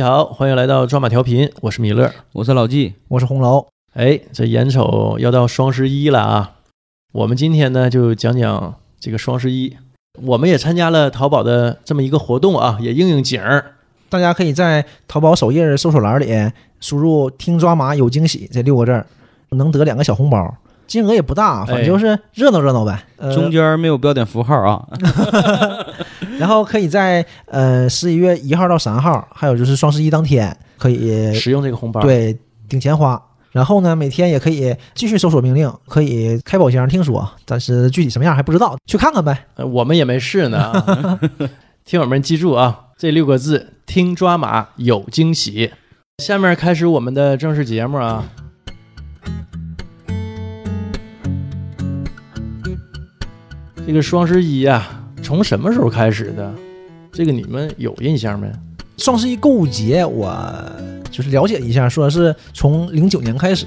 你好，欢迎来到抓马调频，我是米勒。我是老纪，我是红楼。哎，这眼瞅要到双十一了啊，我们今天呢就讲讲这个双十一。我们也参加了淘宝的这么一个活动啊，也应应景儿。大家可以在淘宝首页搜索栏里输入“听抓马有惊喜”这六个字儿，能得两个小红包，金额也不大，反正就是热闹热闹呗。呃中间没有标点符号啊。然后可以在呃十一月一号到三号，还有就是双十一当天可以使用这个红包。，对顶钱花。然后呢，每天也可以继续搜索命令，可以开宝箱，听说，但是具体什么样还不知道，去看看呗。呃我们也没试呢啊。听友们记住啊，这六个字：听抓马有惊喜。下面开始我们的正式节目啊。这个双十一啊、从什么时候开始的？这个你们有印象没？双十一购物节，我就是了解一下，说是从零九年开始，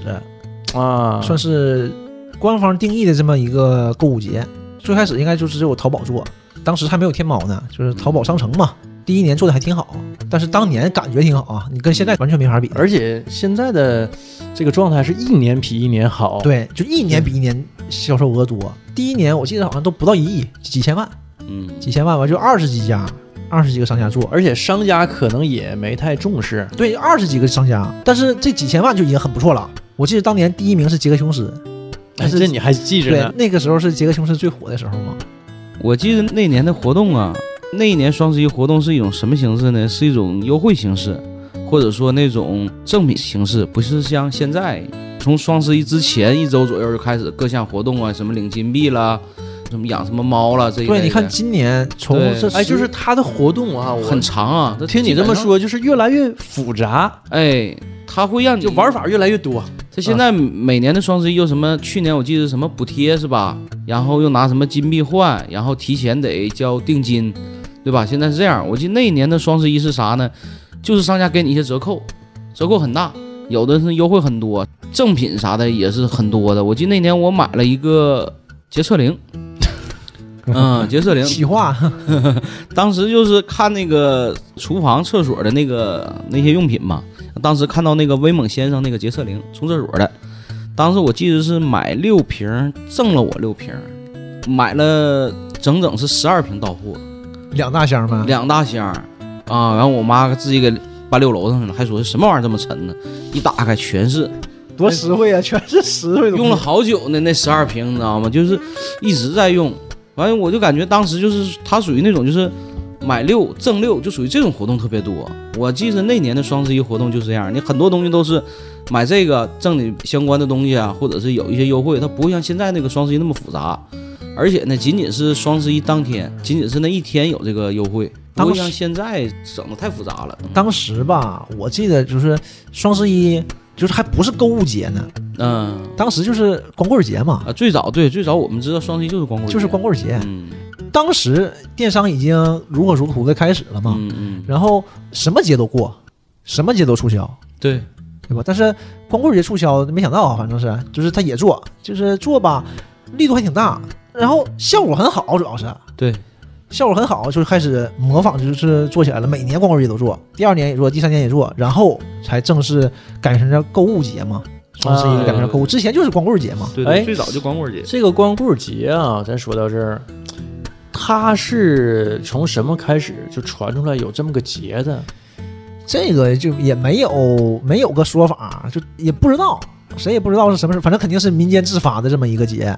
啊，算是官方定义的这么一个购物节。最开始应该就是只有淘宝做，当时还没有天猫呢，就是淘宝商城嘛。第一年做的还挺好，但是当年感觉挺好啊，你跟现在完全没法比。而且现在的这个状态是一年比一年好。，对，就一年比一年销售额多。第一年我记得好像都不到一亿，几千万，嗯，几千万吧，就二十几家，二十几个商家做。而且商家可能也没太重视。对，二十几个商家，但是这几千万就已经很不错了。我记得当年第一名是杰克琼斯，但是这你还记着对呢？，那个时候是杰克琼斯最火的时候吗。我记得那年的活动啊，那一年双十一活动是一种什么形式呢？是一种优惠形式，或者说那种赠品形式，不是像现在从双十一之前一周左右就开始各项活动啊，什么领金币啦，什么养什么猫啦，这一类对，你看今年从对这哎，就是它的活动啊，我很长啊。这听你这么，说，就是越来越复杂，哎，它会让你就玩法越来越多。这现在每年的双十一又什么？去年我记得什么补贴是吧？然后又拿什么金币换，然后提前得交定金，对吧？现在是这样。我记得那一年的双十一是啥呢？就是商家给你一些折扣，折扣很大，有的是优惠很多，赠品啥的也是很多的。我记得那年我买了一个洁厕灵，嗯，洁厕灵，企划，当时就是看那个厨房、厕所的那个那些用品嘛。当时看到那个威猛先生那个洁厕灵冲厕所的，当时我记得是买六瓶，赠了我六瓶，买了整整是十二瓶到货，两大箱嘛，两大箱啊。然后我妈自己给搬六楼上去了，还说什么玩意儿这么沉呢？一打开全是，多实惠啊，全是实惠的。用了好久呢，那十二瓶你知道吗？就是一直在用。完了，我就感觉当时就是它属于那种就是买六赠六，就属于这种活动特别多。我记得那年的双十一活动就是这样，你很多东西都是买这个赠你相关的东西啊，或者是有一些优惠，它不会像现在那个双十一那么复杂。而且呢，仅仅是双十一当天，仅仅是那一天有这个优惠，不会像现在整的太复杂了。当时吧，我记得就是双十一，就是还不是购物节呢，嗯。当时就是光棍节嘛，啊，最早对最早我们知道双十一就是光棍，就是光棍节。嗯。当时电商已经如火如荼的开始了嘛，嗯嗯，然后什么节都过，什么节都促销，对。对吧？但是光棍节促销，没想到啊，反正是就是他也做，就是做吧，力度还挺大，然后效果很好，主要是对，效果很好，就是开始模仿，就是做起来了。每年光棍节都做，第二年也做，第三年也做，然后才正式改成叫购物节嘛。双十一改成叫购物，之前就是光棍节嘛。对哎对，最早就光棍节。这个光棍节啊，咱说到这儿，它是从什么开始就传出来有这么个节的？这个就也没有没有个说法，就也不知道，谁也不知道是什么事，反正肯定是民间自发的这么一个节，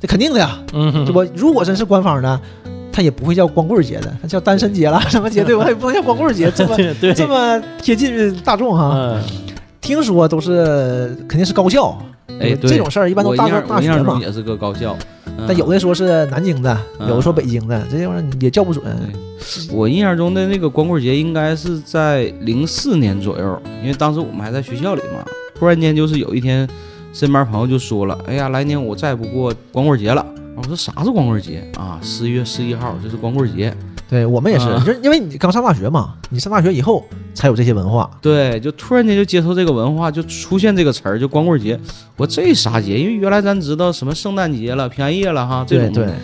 这肯定的呀，嗯哼对吧？如果真是官方的，他也不会叫光棍节的，他叫单身节了，什么节 对吧？也不能叫光棍节，这么这么贴近大众哈。嗯，听说都是肯定是高校，哎，对这种事儿一般都大个我印象我印大学嘛。也是个高校，嗯但有的说是南京的，嗯有的说北京的，这玩意儿也叫不准。我印象中的那个光棍节应该是在零四年左右，因为当时我们还在学校里嘛。突然间就是有一天，身边朋友就说了：“哎呀，来年我再不过光棍节了。”我说：“啥是光棍节啊？十一月十一号这是光棍节。对我们也是，啊就是因为你刚上大学嘛，你上大学以后才有这些文化。”对，就突然间就接受这个文化，就出现这个词儿，就光棍节。我这啥节？因为原来咱知道什么圣诞节了、平安夜了哈，这种对对，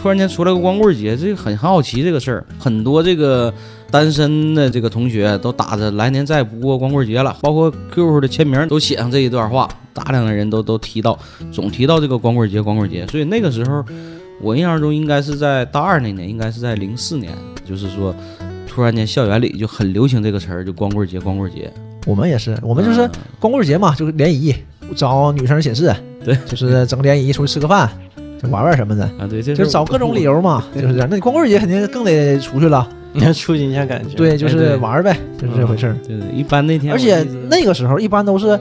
突然间出来个光棍节，这个很很好奇这个事儿，很多这个单身的这个同学都打着来年再也不过光棍节了，包括 QQ 的签名都写上这一段话，大量的人都都提到，总提到这个光棍节，光棍节。所以那个时候，我印象中应该是在大二那年，应该是在零四年，就是说，突然间校园里就很流行这个词儿，就光棍节，光棍节。我们也是，我们就是嗯光棍节嘛，就是联谊，找女生寝室，对，就是整个联谊出去吃个饭，就玩玩什么的，啊，对，这就是找各种理由嘛，就是这样。那你光棍节肯定更得出去了，你要促进一下感情。对，就是玩呗，就是这回事儿。对对，一般那天而且那个时候一般都是，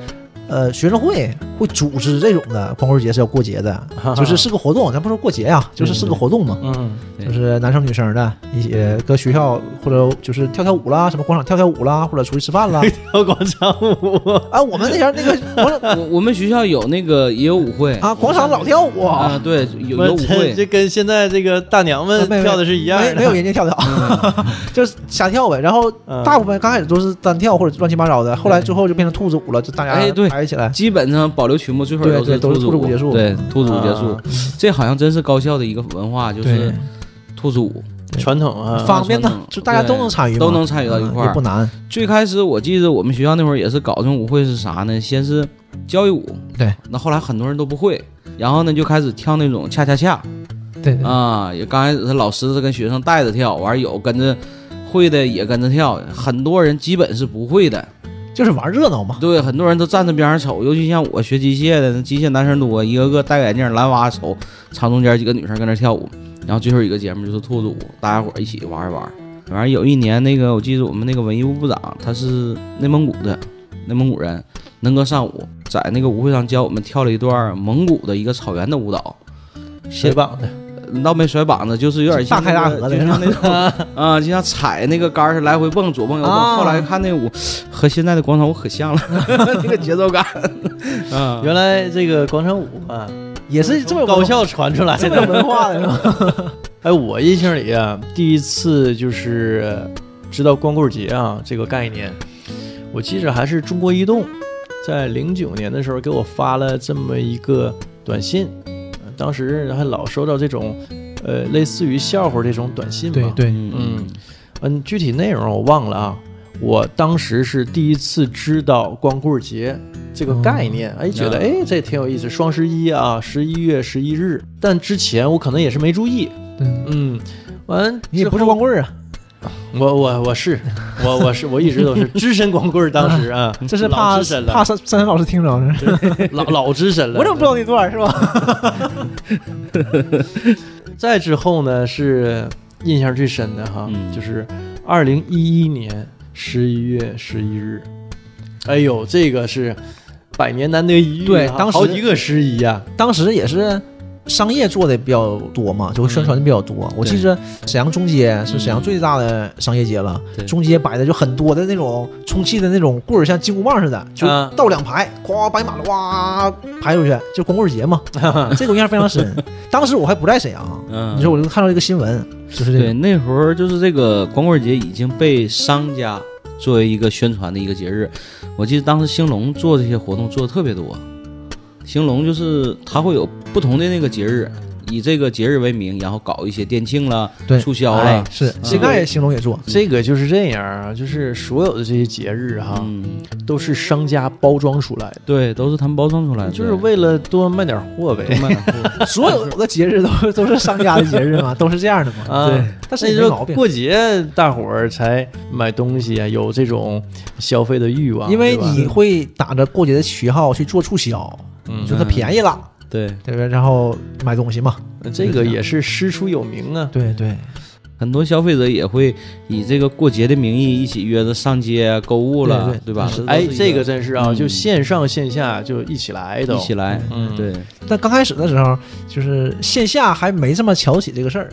呃，学生会会组织这种的光棍节是要过节的，就是是个活动，咱不说过节呀，就是是个活动嘛，嗯，就是男生女生的一起搁学校或者就是跳跳舞啦，什么广场跳跳舞啦，或者出去吃饭啦。跳广场舞，啊，我们那前那个 广场我我们学校有那个也有舞会啊，广场老跳舞啊，对，有有舞会，这跟现在这个大娘们跳的是一样的。没没有人家跳的好，就是瞎跳呗。然后嗯大部分刚开始都是单跳或者乱七八糟的，后来最后就变成兔子舞了，就大家哎对排起来。基本上保留曲目最后都是对都是兔子舞。舞结束。对，兔子舞结束。啊，这好像真是高校的一个文化，就是对，兔子舞。传统啊，方便呢传统，就大家都能参与，都能参与到一块儿。嗯也不难。最开始我记得我们学校那会儿也是搞这种舞会是啥呢？先是交谊舞，对，那后来很多人都不会，然后呢就开始跳那种恰恰恰。对对。啊，也刚开始是老师是跟学生带着跳，完儿有跟着会的也跟着跳，很多人基本是不会的。就是玩热闹嘛。对，很多人都站在边上瞅，尤其像我学机械的，那机械男生多，一个个戴个眼镜，蓝娃瞅，场中间几个女生跟那跳舞，然后最后一个节目就是兔子舞，大家伙一起玩一玩。完了有一年那个我记得我们那个文艺部部长他是内蒙古的，内蒙古人，能歌善舞，在那个舞会上教我们跳了一段蒙古的一个草原的舞蹈，谁绑的？倒没甩膀子，就是有点像、那个、大开大合的就像那种啊，就像踩那个杆儿似的来回蹦，左蹦右蹦。啊后来看那舞和现在的广场舞可像了，那个节奏感。啊，原来这个广场舞啊，也是这么高校传出来这么有的。文化的是吧？哎，我印象里啊，第一次就是知道光棍节啊这个概念，我记着还是中国移动在零九年的时候给我发了这么一个短信，呃当时还老收到这种呃类似于笑话这种短信嘛。对对，嗯嗯嗯，具体内容我忘了啊。我当时是第一次知道光棍节这个概念，哎，觉得啊哎这挺有意思。双十一啊，十一月十一日，但之前我可能也是没注意。嗯，嗯，完你也不是光棍啊，我我我是我我是我一直都是 资深光棍儿，当时啊，老这是怕资深了，怕珊珊珊老师听着是？老老资深了。我怎么不知道那段儿是吧？再之后呢，是印象最深的哈，嗯就是二零一一年十一月十一日。哎呦，这个是百年难得一遇啊，对当时好几个十一呀、当时也是商业做的比较多嘛，就宣传的比较多。我记着沈阳中街是沈阳最大的商业街了，对中街摆的就很多的那种充气的那种棍儿，像金箍棒似的，就啊到两排，咵摆满了，哇排出去，就光棍节嘛。这个我印象非常深。当时我还不在沈阳，嗯，你说我就看到这个新闻，就是这对，个，那会儿就是这个光棍节已经被商家作为一个宣传的一个节日。我记得当时兴隆做这些活动做的特别多，兴隆就是它会有不同的那个节日，以这个节日为名，然后搞一些店庆啦、对促销哎啦，是现在兴隆也做，这个就是这样啊，就是所有的这些节日哈，嗯，都是商家包装出来的，对，都是他们包装出来的，就是为了多卖点货呗。多卖点货。所有的节日都都是商家的节日嘛，都是这样的嘛。啊，对，但是那你说也没毛病。过节大伙儿才买东西啊，有这种消费的欲望，因为对吧你会打着过节的旗号去做促销，嗯。你说它便宜了，对，对不对？然后买东西嘛，这个也是师出有名啊。对对，很多消费者也会以这个过节的名义一起约着上街购物了，对吧？哎，这个真是啊，嗯。就线上线下就一起来都。一起来，嗯。对，但刚开始的时候，就是线下还没这么瞧得起这个事儿，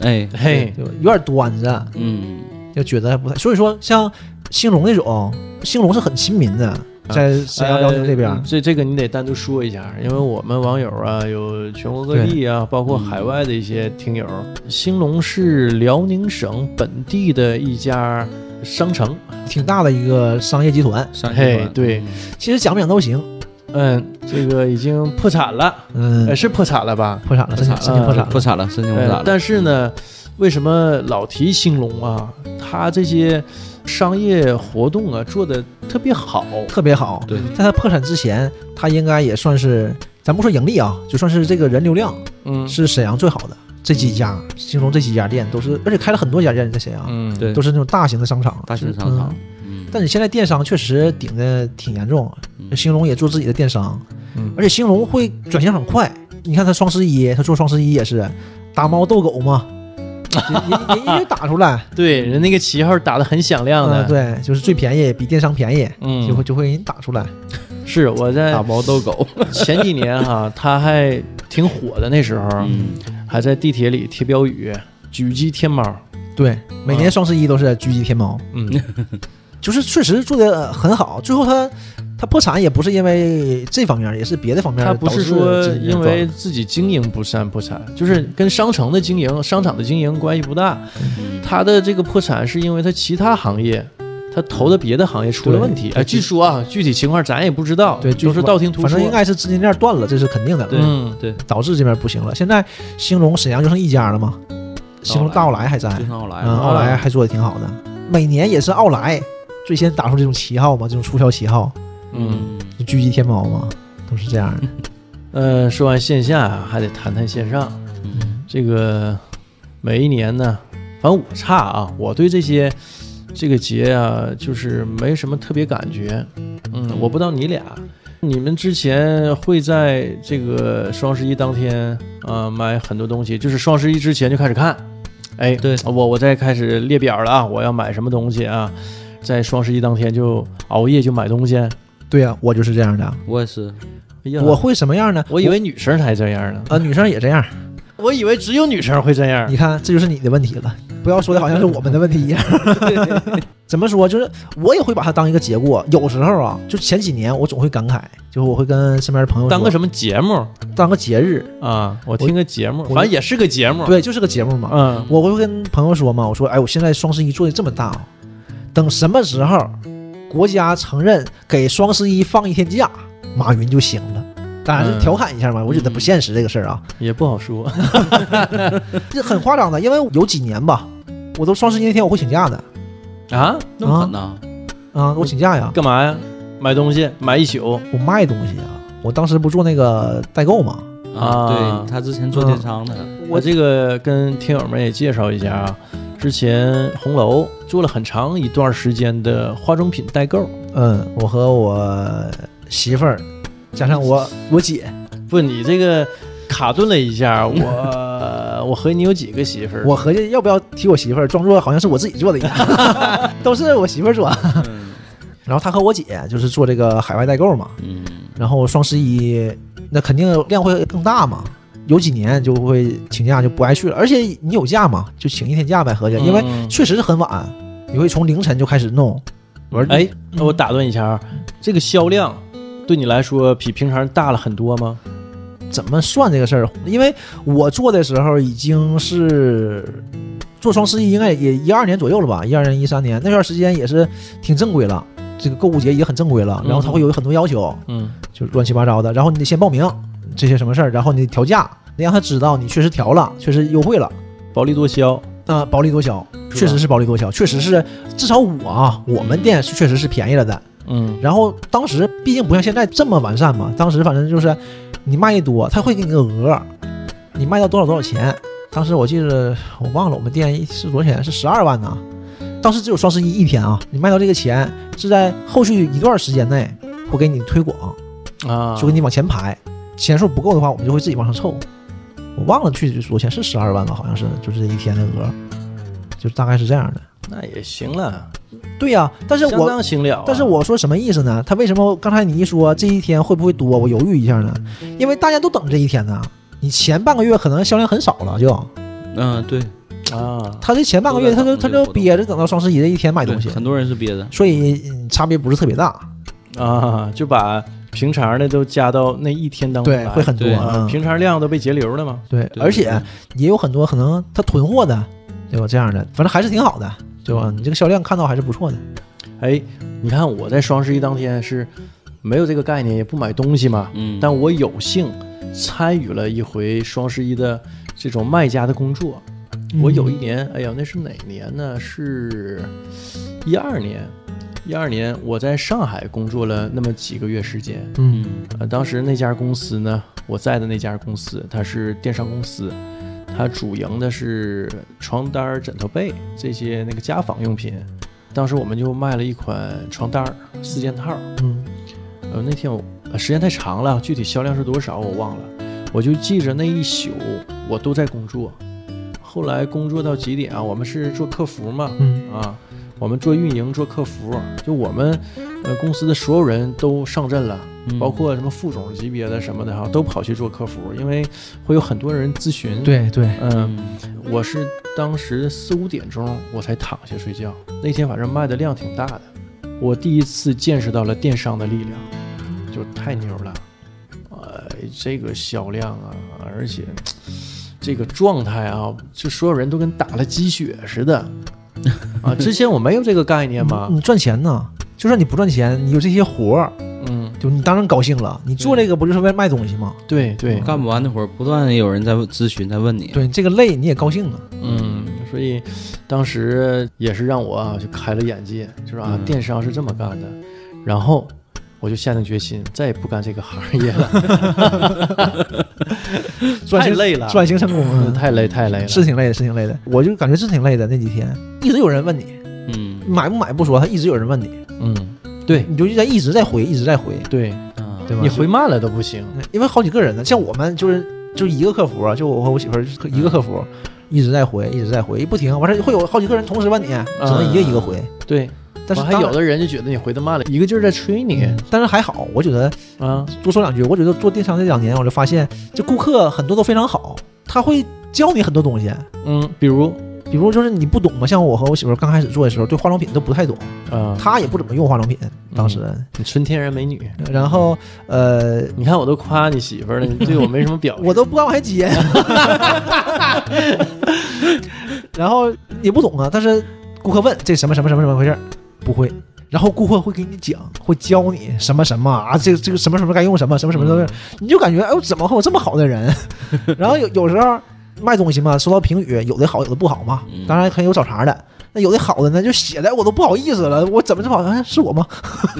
哎，嘿，就有点端着，嗯，就觉得不太。所以说，像兴隆那种，兴隆是很亲民的，在沈阳、辽宁这边呃，这这个你得单独说一下，因为我们网友啊有全国各地啊，包括海外的一些听友。兴隆是辽宁省本地的一家商城，挺大的一个商业集团。商业集团对其实讲不讲都行，嗯，这个已经破产了，嗯呃，，是破产了吧？破产了，申请申请破产了。破产了，申请破产呃了。但是呢，为什么老提兴隆啊？它这些商业活动啊做的特别好。特别好。对，在他破产之前，他应该也算是，咱不说盈利啊，就算是这个人流量嗯是沈阳最好的。这几家兴隆这几家店都是，而且开了很多家店在沈阳，嗯，对都是那种大型的商场。大型的商场，嗯，但你现在电商确实顶的挺严重，嗯兴隆也做自己的电商，嗯而且兴隆会转型很快。你看他双十一，他做双十一也是打猫斗狗嘛，也也也也打出来，对，人那个旗号打的很响亮的。嗯，，对，就是最便宜，比电商便宜，嗯，就会就会给你打出来。是我在打猫逗狗，前几年哈，他还挺火的，那时候嗯，还在地铁里贴标语，狙击天猫。对，每年双十一都是狙击天猫，嗯，就是确实做的很好。最后他他破产也不是因为这方面，也是别的方面他不是说因为自己经营不善破产，就是跟商城的经营、商场的经营关系不大。嗯他的这个破产是因为他其他行业。他投的别的行业出了问题，对哎，据说啊，具体情况咱也不知道，对就是道听途说。反正应该是资金链断了，这是肯定的。对嗯，对，导致这边不行了。现在兴隆沈阳就剩一家了嘛，兴隆大奥莱还在，就像奥莱嗯，奥莱还做的挺好的。每年也是奥莱最先打出这种旗号嘛，这种促销旗号，嗯，就狙击天猫嘛，都是这样的。呃，说完线下啊，还得谈谈线上。嗯这个每一年呢，反正我差啊，我对这些这个节啊，就是没什么特别感觉。嗯，我不知道你俩，你们之前会在这个双十一当天啊、买很多东西，就是双十一之前就开始看。哎，对我我再开始列表了啊，我要买什么东西啊，在双十一当天就熬夜就买东西。对呀、我就是这样的。我也是，哎，我会什么样呢？我以为女生才这样呢，呃，女生也这样。我以为只有女生会这样。你看，这就是你的问题了，不要说的好像是我们的问题一样。怎么说？就是我也会把它当一个结过。有时候啊，就前几年我总会感慨，就是我会跟身边的朋友当个什么节目当个节日，啊？我听个节目，反正也是个节目。，对，就是个节目嘛。嗯，我会跟朋友说嘛，我说，哎，我现在双十一做的这么大啊，等什么时候国家承认给双十一放一天假，马云就行了。当然是嗯调侃一下嘛，我觉得不现实这个事儿啊，也不好说。这很夸张的，因为有几年吧，我都双十一那天我会请假的啊？那么狠呐？啊，我请假呀，干嘛呀？买东西买一宿我卖东西啊，我当时不做那个代购嘛，啊啊，对他之前做电商的，我这个跟听友们也介绍一下啊，之前红楼做了很长一段时间的化妆品代购。嗯，我和我媳妇儿加上我我姐，不，你这个卡顿了一下，我 我和你有几个媳妇儿？我合计要不要提我媳妇儿，装作好像是我自己做的一样，都是我媳妇儿做。嗯然后她和我姐就是做这个海外代购嘛，嗯，然后双十一那肯定量会更大嘛，有几年就会请假就不爱去了，而且你有假嘛，就请一天假呗，合计，因为嗯确实是很晚，你会从凌晨就开始弄。我说哎，那我打断一下啊，这个销量对你来说比平常大了很多吗？怎么算这个事儿？因为我做的时候已经是做双十一，应该也一二年左右了吧，一二年、一三年那段时间也是挺正规了，这个购物节也很正规了。然后它会有很多要求，嗯就乱七八糟的。然后你得先报名这些什么事儿，然后你调价，你让他知道你确实调了，确实优惠了。薄利多销。啊、薄利多销，确实是薄利多销，确实是，至少我啊，我们店是确实是便宜了的。嗯然后当时毕竟不像现在这么完善嘛，当时反正就是你卖一多，他会给你个额，你卖到多少多少钱。当时我记得我忘了我们店是多少钱，是十二万呢。当时只有双十一一天啊，你卖到这个钱是在后续一段时间内会给你推广，啊，就给你往前排，钱数不够的话，我们就会自己往上凑。我忘了具体多少钱，是十二万吧，好像是，就是这一天的额，就大概是这样的。那也行了，对呀、但是相我当行了啊。但是我说什么意思呢？他为什么刚才你一说这一天会不会多，我犹豫一下呢？因为大家都等这一天呢。你前半个月可能销量很少了，就嗯，对，啊，他这前半个月他就他就憋着等到双十一这一天买东西，很多人是憋着，所以嗯差别不是特别大。啊，就把平常的都加到那一天当中对，来会很多。对啊，嗯，平常量都被截流了嘛。对，对而且也有很多可能他囤货的，对吧？这样的，反正还是挺好的，对吧？你这个销量看到还是不错的。哎，你看我在双十一当天是没有这个概念，也不买东西嘛。嗯，但我有幸参与了一回双十一的这种卖家的工作。我有一年，哎呀，那是哪年呢？是一二年，一二年我在上海工作了那么几个月时间。嗯当时那家公司呢，我在的那家公司，它是电商公司，它主营的是床单儿、枕头被这些那个家纺用品。当时我们就卖了一款床单儿四件套儿。嗯呃，那天我、呃时间太长了，具体销量是多少我忘了，我就记着那一宿我都在工作。后来工作到几点啊？我们是做客服嘛，嗯啊，我们做运营、做客服，就我们呃公司的所有人都上阵了，嗯包括什么副总级别的什么的哈，都跑去做客服，因为会有很多人咨询。，对对，嗯，嗯我是当时四五点钟我才躺下睡觉，那天反正卖的量挺大的，我第一次见识到了电商的力量，就太牛了，呃，这个销量啊，而且这个状态啊，就所有人都跟打了鸡血似的。啊，之前我没有这个概念嘛你，赚钱呢，就算你不赚钱，你有这些活儿，嗯，就你当然高兴了。你做这个不就是为了卖东西吗？对对，干不完的活儿，不断有人在咨询，在问你。对，这个累你也高兴啊。嗯，所以当时也是让我啊就开了眼界，就是啊、嗯电商是这么干的，然后我就下定决心再也不干这个行业了，太累了，转型成功嗯啊，太累太累了，是挺累的，是挺累的。我就感觉是挺累的那几天，一直有人问你嗯买不买不说，他一直有人问你，嗯，对你就在一直在回，一直在回，对，啊，对吧？你回慢了都不行，因为好几个人呢，像我们就是就一个客服啊，就我和我媳妇儿一个客服，一直在回，一直在回，不停。完事儿会有好几个人同时问你，只能一个一个回。对，但是还有的人就觉得你回的慢了，一个劲儿在催你嗯但是还好，我觉得啊，多说两句，我觉得做电商这两年，我就发现这顾客很多都非常好，他会教你很多东西。嗯，比如比如就是你不懂嘛，像我和我媳妇儿刚开始做的时候，对化妆品都不太懂，啊，她也不怎么用化妆品，当时。你纯天然美女，然后呃，你看我都夸你媳妇儿了，你对我没什么表示，我都不敢往下接，然后也不懂啊。但是顾客问这什么什么什么什么回事儿，不会。然后顾客会给你讲，会教你什么什么啊，这个这个什么什么该用什么什么什么都是，你就感觉哎我，怎么会有这么好的人？然后有有时候卖东西嘛，收到评语，有的好，有的不好嘛，嗯当然很有找茬的。那有的好的呢，就写的我都不好意思了，我怎么这么好？哎，是我吗？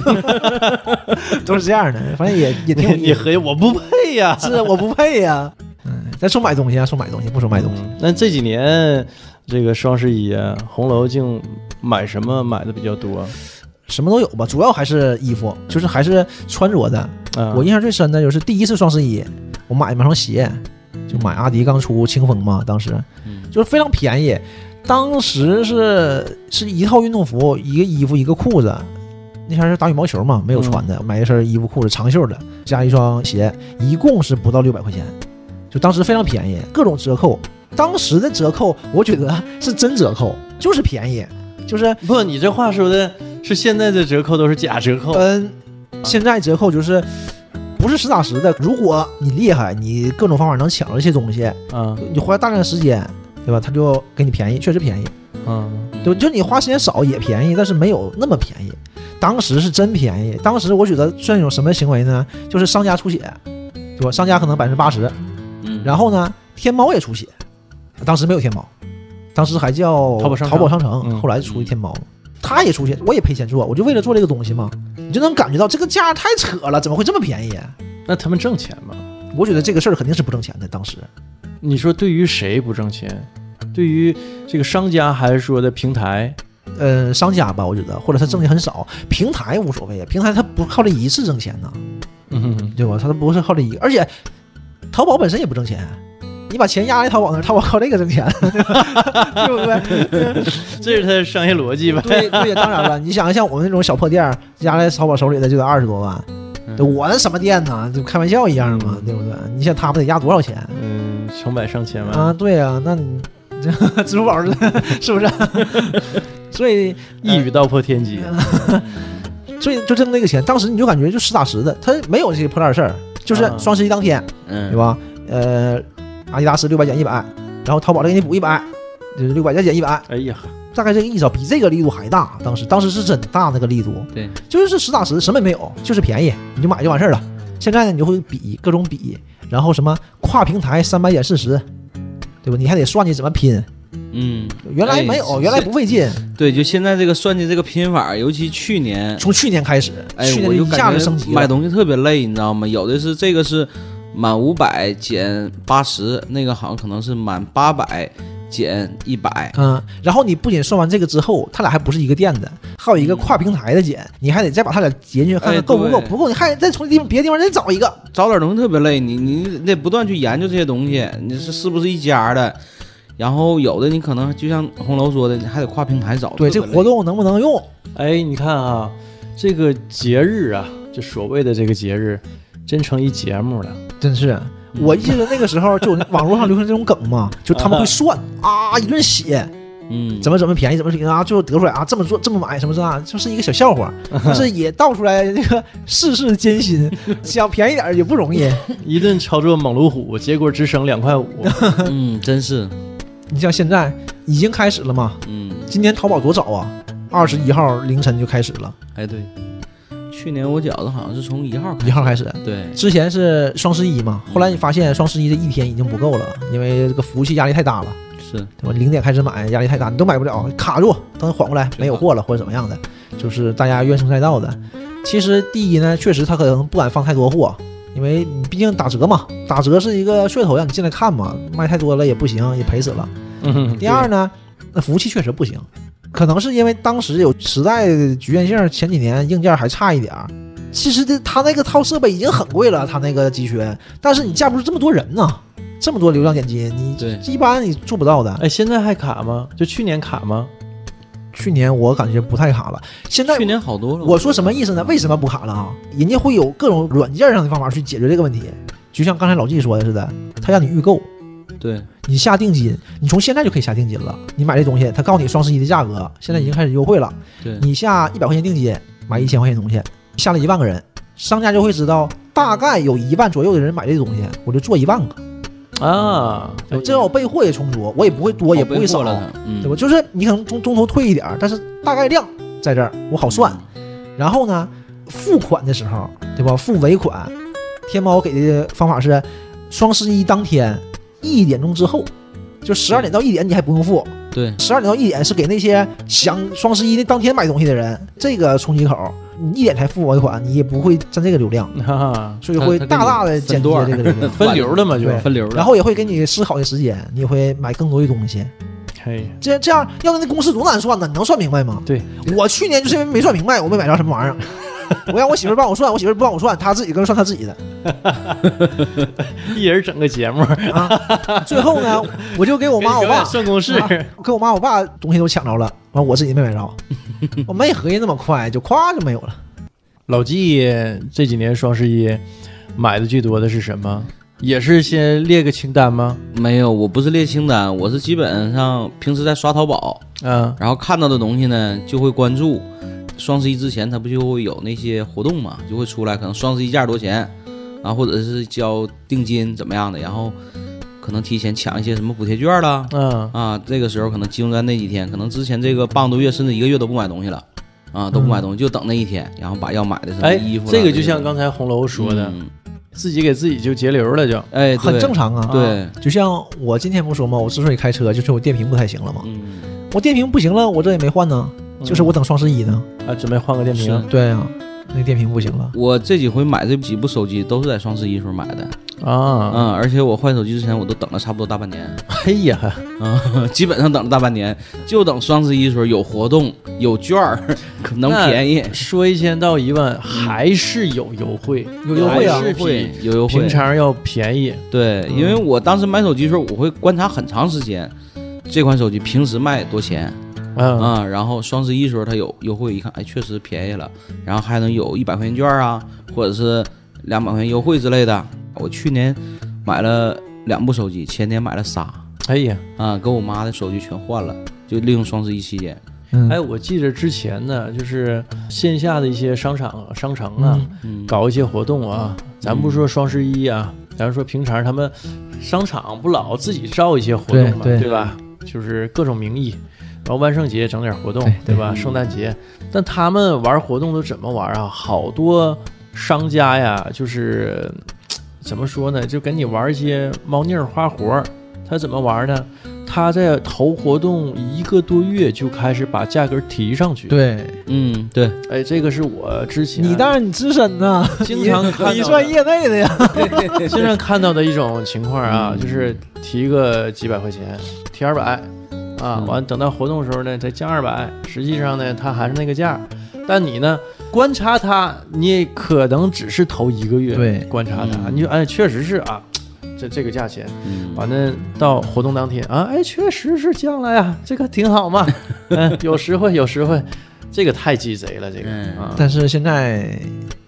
都是这样的，反正也也你意思。你合计我不配呀，是我不配呀、嗯，咱说买东西啊，说买东西，不说卖东西。嗯那这几年这个双十一啊，红楼净买什么买的比较多？什么都有吧，主要还是衣服，就是还是穿着的。啊，我印象最深的就是第一次双十一，我买了双鞋，就买阿迪刚出清风嘛，当时嗯就是非常便宜，当时是是一套运动服，一个衣服一个裤子。那天是打羽毛球嘛，没有穿的，买一身衣服裤子长袖的，加一双鞋，一共是不到六百块钱，就当时非常便宜，各种折扣。当时的折扣，我觉得是真折扣，就是便宜，就是不，你这话说的是现在的折扣都是假折扣，嗯，现在折扣就是不是实打实的。如果你厉害，你各种方法能抢到这些东西，嗯你花大量的时间，对吧？他就给你便宜，确实便宜。嗯对，就你花时间少也便宜，但是没有那么便宜。当时是真便宜，当时我觉得算一种什么行为呢？就是商家出血，对吧？商家可能百分之八十，嗯，然后呢，天猫也出血。当时没有天猫，当时还叫淘宝商城淘宝商城，嗯后来出的天猫。他也出现，我也赔钱做，我就为了做这个东西嘛。你就能感觉到这个价太扯了，怎么会这么便宜？那他们挣钱吗？我觉得这个事儿肯定是不挣钱的。当时，你说对于谁不挣钱？对于这个商家还是说的平台？呃，商家吧，我觉得，或者他挣的很少，平台无所谓啊，平台他不靠这一次挣钱呢，嗯哼，对吧？他都不是靠这一个，而且淘宝本身也不挣钱，你把钱压在淘宝那儿，淘宝靠这个挣钱，对不对？这是他的商业逻辑吧。对对，当然了，你想像我们那种小破店儿，压在淘宝手里的就得二十多万，我那什么店呢？就开玩笑一样嘛，对不对？你想他们得压多少钱嗯，成百上千万。啊？对啊，那你这支付宝是 是不是？所以一语道破天机。所以就挣那个钱，当时你就感觉就实打实的，他没有这些破烂事儿，就是啊双十一当天，嗯，对？吧？呃，阿迪达斯六百减一百，然后淘宝再给你补一百，就是六百再减一百，哎呀，大概这个意思啊，比这个力度还大。当时当时是真大那个力度，对，就是实打实什么也没有，就是便宜，你就买就完事儿了。现在呢，你就会比各种比，然后什么跨平台三百减四十，对吧？你还得算计怎么拼，嗯，原来没有，哎原来不费劲。对，就现在这个算计这个拼法，尤其去年，从去年开始，哎去，年我就一下子升级了。买东西特别累，你知道吗？有的是这个是满五百减八十，那个好像可能是满八百减一百。嗯，然后你不仅算完这个之后，他俩还不是一个店的，还有一个跨平台的减，你还得再把他俩截进去，看哎看够不够，对不够你还得再从地方别的地方再找一个。找点东西特别累，你你得不断去研究这些东西，你是是不是一家的？然后有的你可能就像红楼说的，你还得跨平台找。对，这活动能不能用？哎，你看啊，这个节日啊，就所谓的这个节日，真成一节目了。真是，我记得那个时候就 网络上流行这种梗嘛，就他们会算啊，一顿写，嗯，怎么怎么便宜，怎么便宜啊，最后得出来啊，这么做这么买什么这那，就是一个小笑话，但是也道出来这个世事艰辛，想便宜点儿也不容易。一顿操作猛如虎，结果只省两块五。嗯，真是，你像现在已经开始了嘛，嗯，今年淘宝多早啊，二十一号凌晨就开始了，哎对，去年我觉得好像是从一号开始，一号开始。对，之前是双十一嘛，后来你发现双十一这一天已经不够了，因为这个服务器压力太大了，是，对吧？零点开始买，压力太大，你都买不了，卡住，等缓过来没有货了或者怎么样的，就是大家怨声载道的。其实第一呢，确实他可能不敢放太多货，因为你毕竟打折嘛，打折是一个噱头，让你进来看嘛，卖太多了也不行，也赔死了。嗯，第二呢，那服务器确实不行，可能是因为当时有时代局限性，前几年硬件还差一点儿。其实这他那个套设备已经很贵了，他那个集群，但是你架不住这么多人呢，这么多流量点击，你一般你做不到的。哎，现在还卡吗？就去年卡吗？去年我感觉不太卡了，现在去年好多了。我说什么意思呢？为什么不卡了啊？人家会有各种软件上的方法去解决这个问题，就像刚才老纪说的似的，他让你预购，对，你下定金，你从现在就可以下定金了。你买这东西，他告诉你双十一的价格，现在已经开始优惠了。对你下一百块钱定金，买一千块钱东西，下了一万个人，商家就会知道大概有一万左右的人买这东西，我就做一万个。啊，这样我备货也充足，我也不会多，也不会少，了，嗯，对吧？就是你可能中中途退一点儿，但是大概量在这儿，我好算。然后呢，付款的时候，对吧？付尾款，天猫给的方法是双十一当天一点钟之后，就十二点到一点你还不用付，对，十二点到一点是给那些想双十一那当天买东西的人，这个冲击口，你一点才付尾款，你也不会占这个流量，哈哈，所以会大大的减低分段儿这个流量。分流的嘛就。对分流了。然后也会给你思考的时间，你也会买更多的东西。嘿，这这样，要那公式多难算呢？你能算明白吗？对，我去年就是因为没算明白，我没买着什么玩意儿。我让我媳妇儿帮我算，我媳妇儿不帮我算，她自己跟着算她自己的 一人整个节目，啊。最后呢，我就给我妈我爸算公式，啊给我妈我爸东西都抢着了，完我自己没买着，我没合计那么快，就咵就没有了。老纪这几年双十一买的最多的是什么？也是先列个清单吗？没有，我不是列清单，我是基本上平时在刷淘宝，嗯，然后看到的东西呢就会关注。双十一之前，它不就会有那些活动嘛，就会出来，可能双十一价多少钱，啊，或者是交定金怎么样的，然后可能提前抢一些什么补贴券啦，嗯，啊，这个时候可能集中在那几天，可能之前这个半个多月甚至一个月都不买东西了，啊，都不买东西，就等那一天，然后把要买的什么哎衣服啦，这个就像刚才红楼说的，嗯自己给自己就节流了就，哎，很正常啊。对，就像我今天不说嘛？我之所以开车，就是我电瓶不太行了嘛。嗯，我电瓶不行了，我这也没换呢，就是我等双十一呢。啊，准备换个电瓶对啊，那电瓶不行了。我这几回买这几部手机都是在双十一时候买的，啊，嗯，而且我换手机之前我都等了差不多大半年，哎呀，啊，基本上等了大半年，就等双十一时候有活动有券儿，能便宜，说一千道一万，还是有优惠，有优惠啊有优惠平。常要便宜。对，因为我当时买手机的时候，我会观察很长时间，这款手机平时卖多钱嗯，啊，然后双十一时候它有优惠，一看，哎，确实便宜了，然后还能有一百块钱券啊，或者是两百块钱优惠之类的。我去年买了两部手机，前年买了仨哎呀，啊，跟我妈的手机全换了，就利用双十一期间。嗯，哎，我记着之前呢，就是线下的一些商场、商城啊，搞一些活动啊，咱不说双十一啊，咱说平常他们商场不老自己造一些活动嘛，对对吧？就是各种名义，然后万圣节整点活动，对对吧？嗯圣诞节，但他们玩活动都怎么玩啊？好多商家呀，就是怎么说呢？就跟你玩一些猫腻儿花活儿，他怎么玩呢？他在头活动一个多月就开始把价格提上去。，对嗯，对，哎，这个是我之前你当然你资深呐，经常看你算业内的呀。经常看到的一种情况啊，嗯就是提个几百块钱，提二百啊，嗯。完等到活动的时候呢再降二百，实际上呢它还是那个价，但你呢观察它，你也可能只是头一个月对。观察它，嗯。你就哎确实是啊，这这个价钱，嗯，完了到活动当天啊，哎确实是降了呀，这个挺好嘛，嗯，有实惠有实惠，这个太鸡贼了，这个嗯。啊，但是现在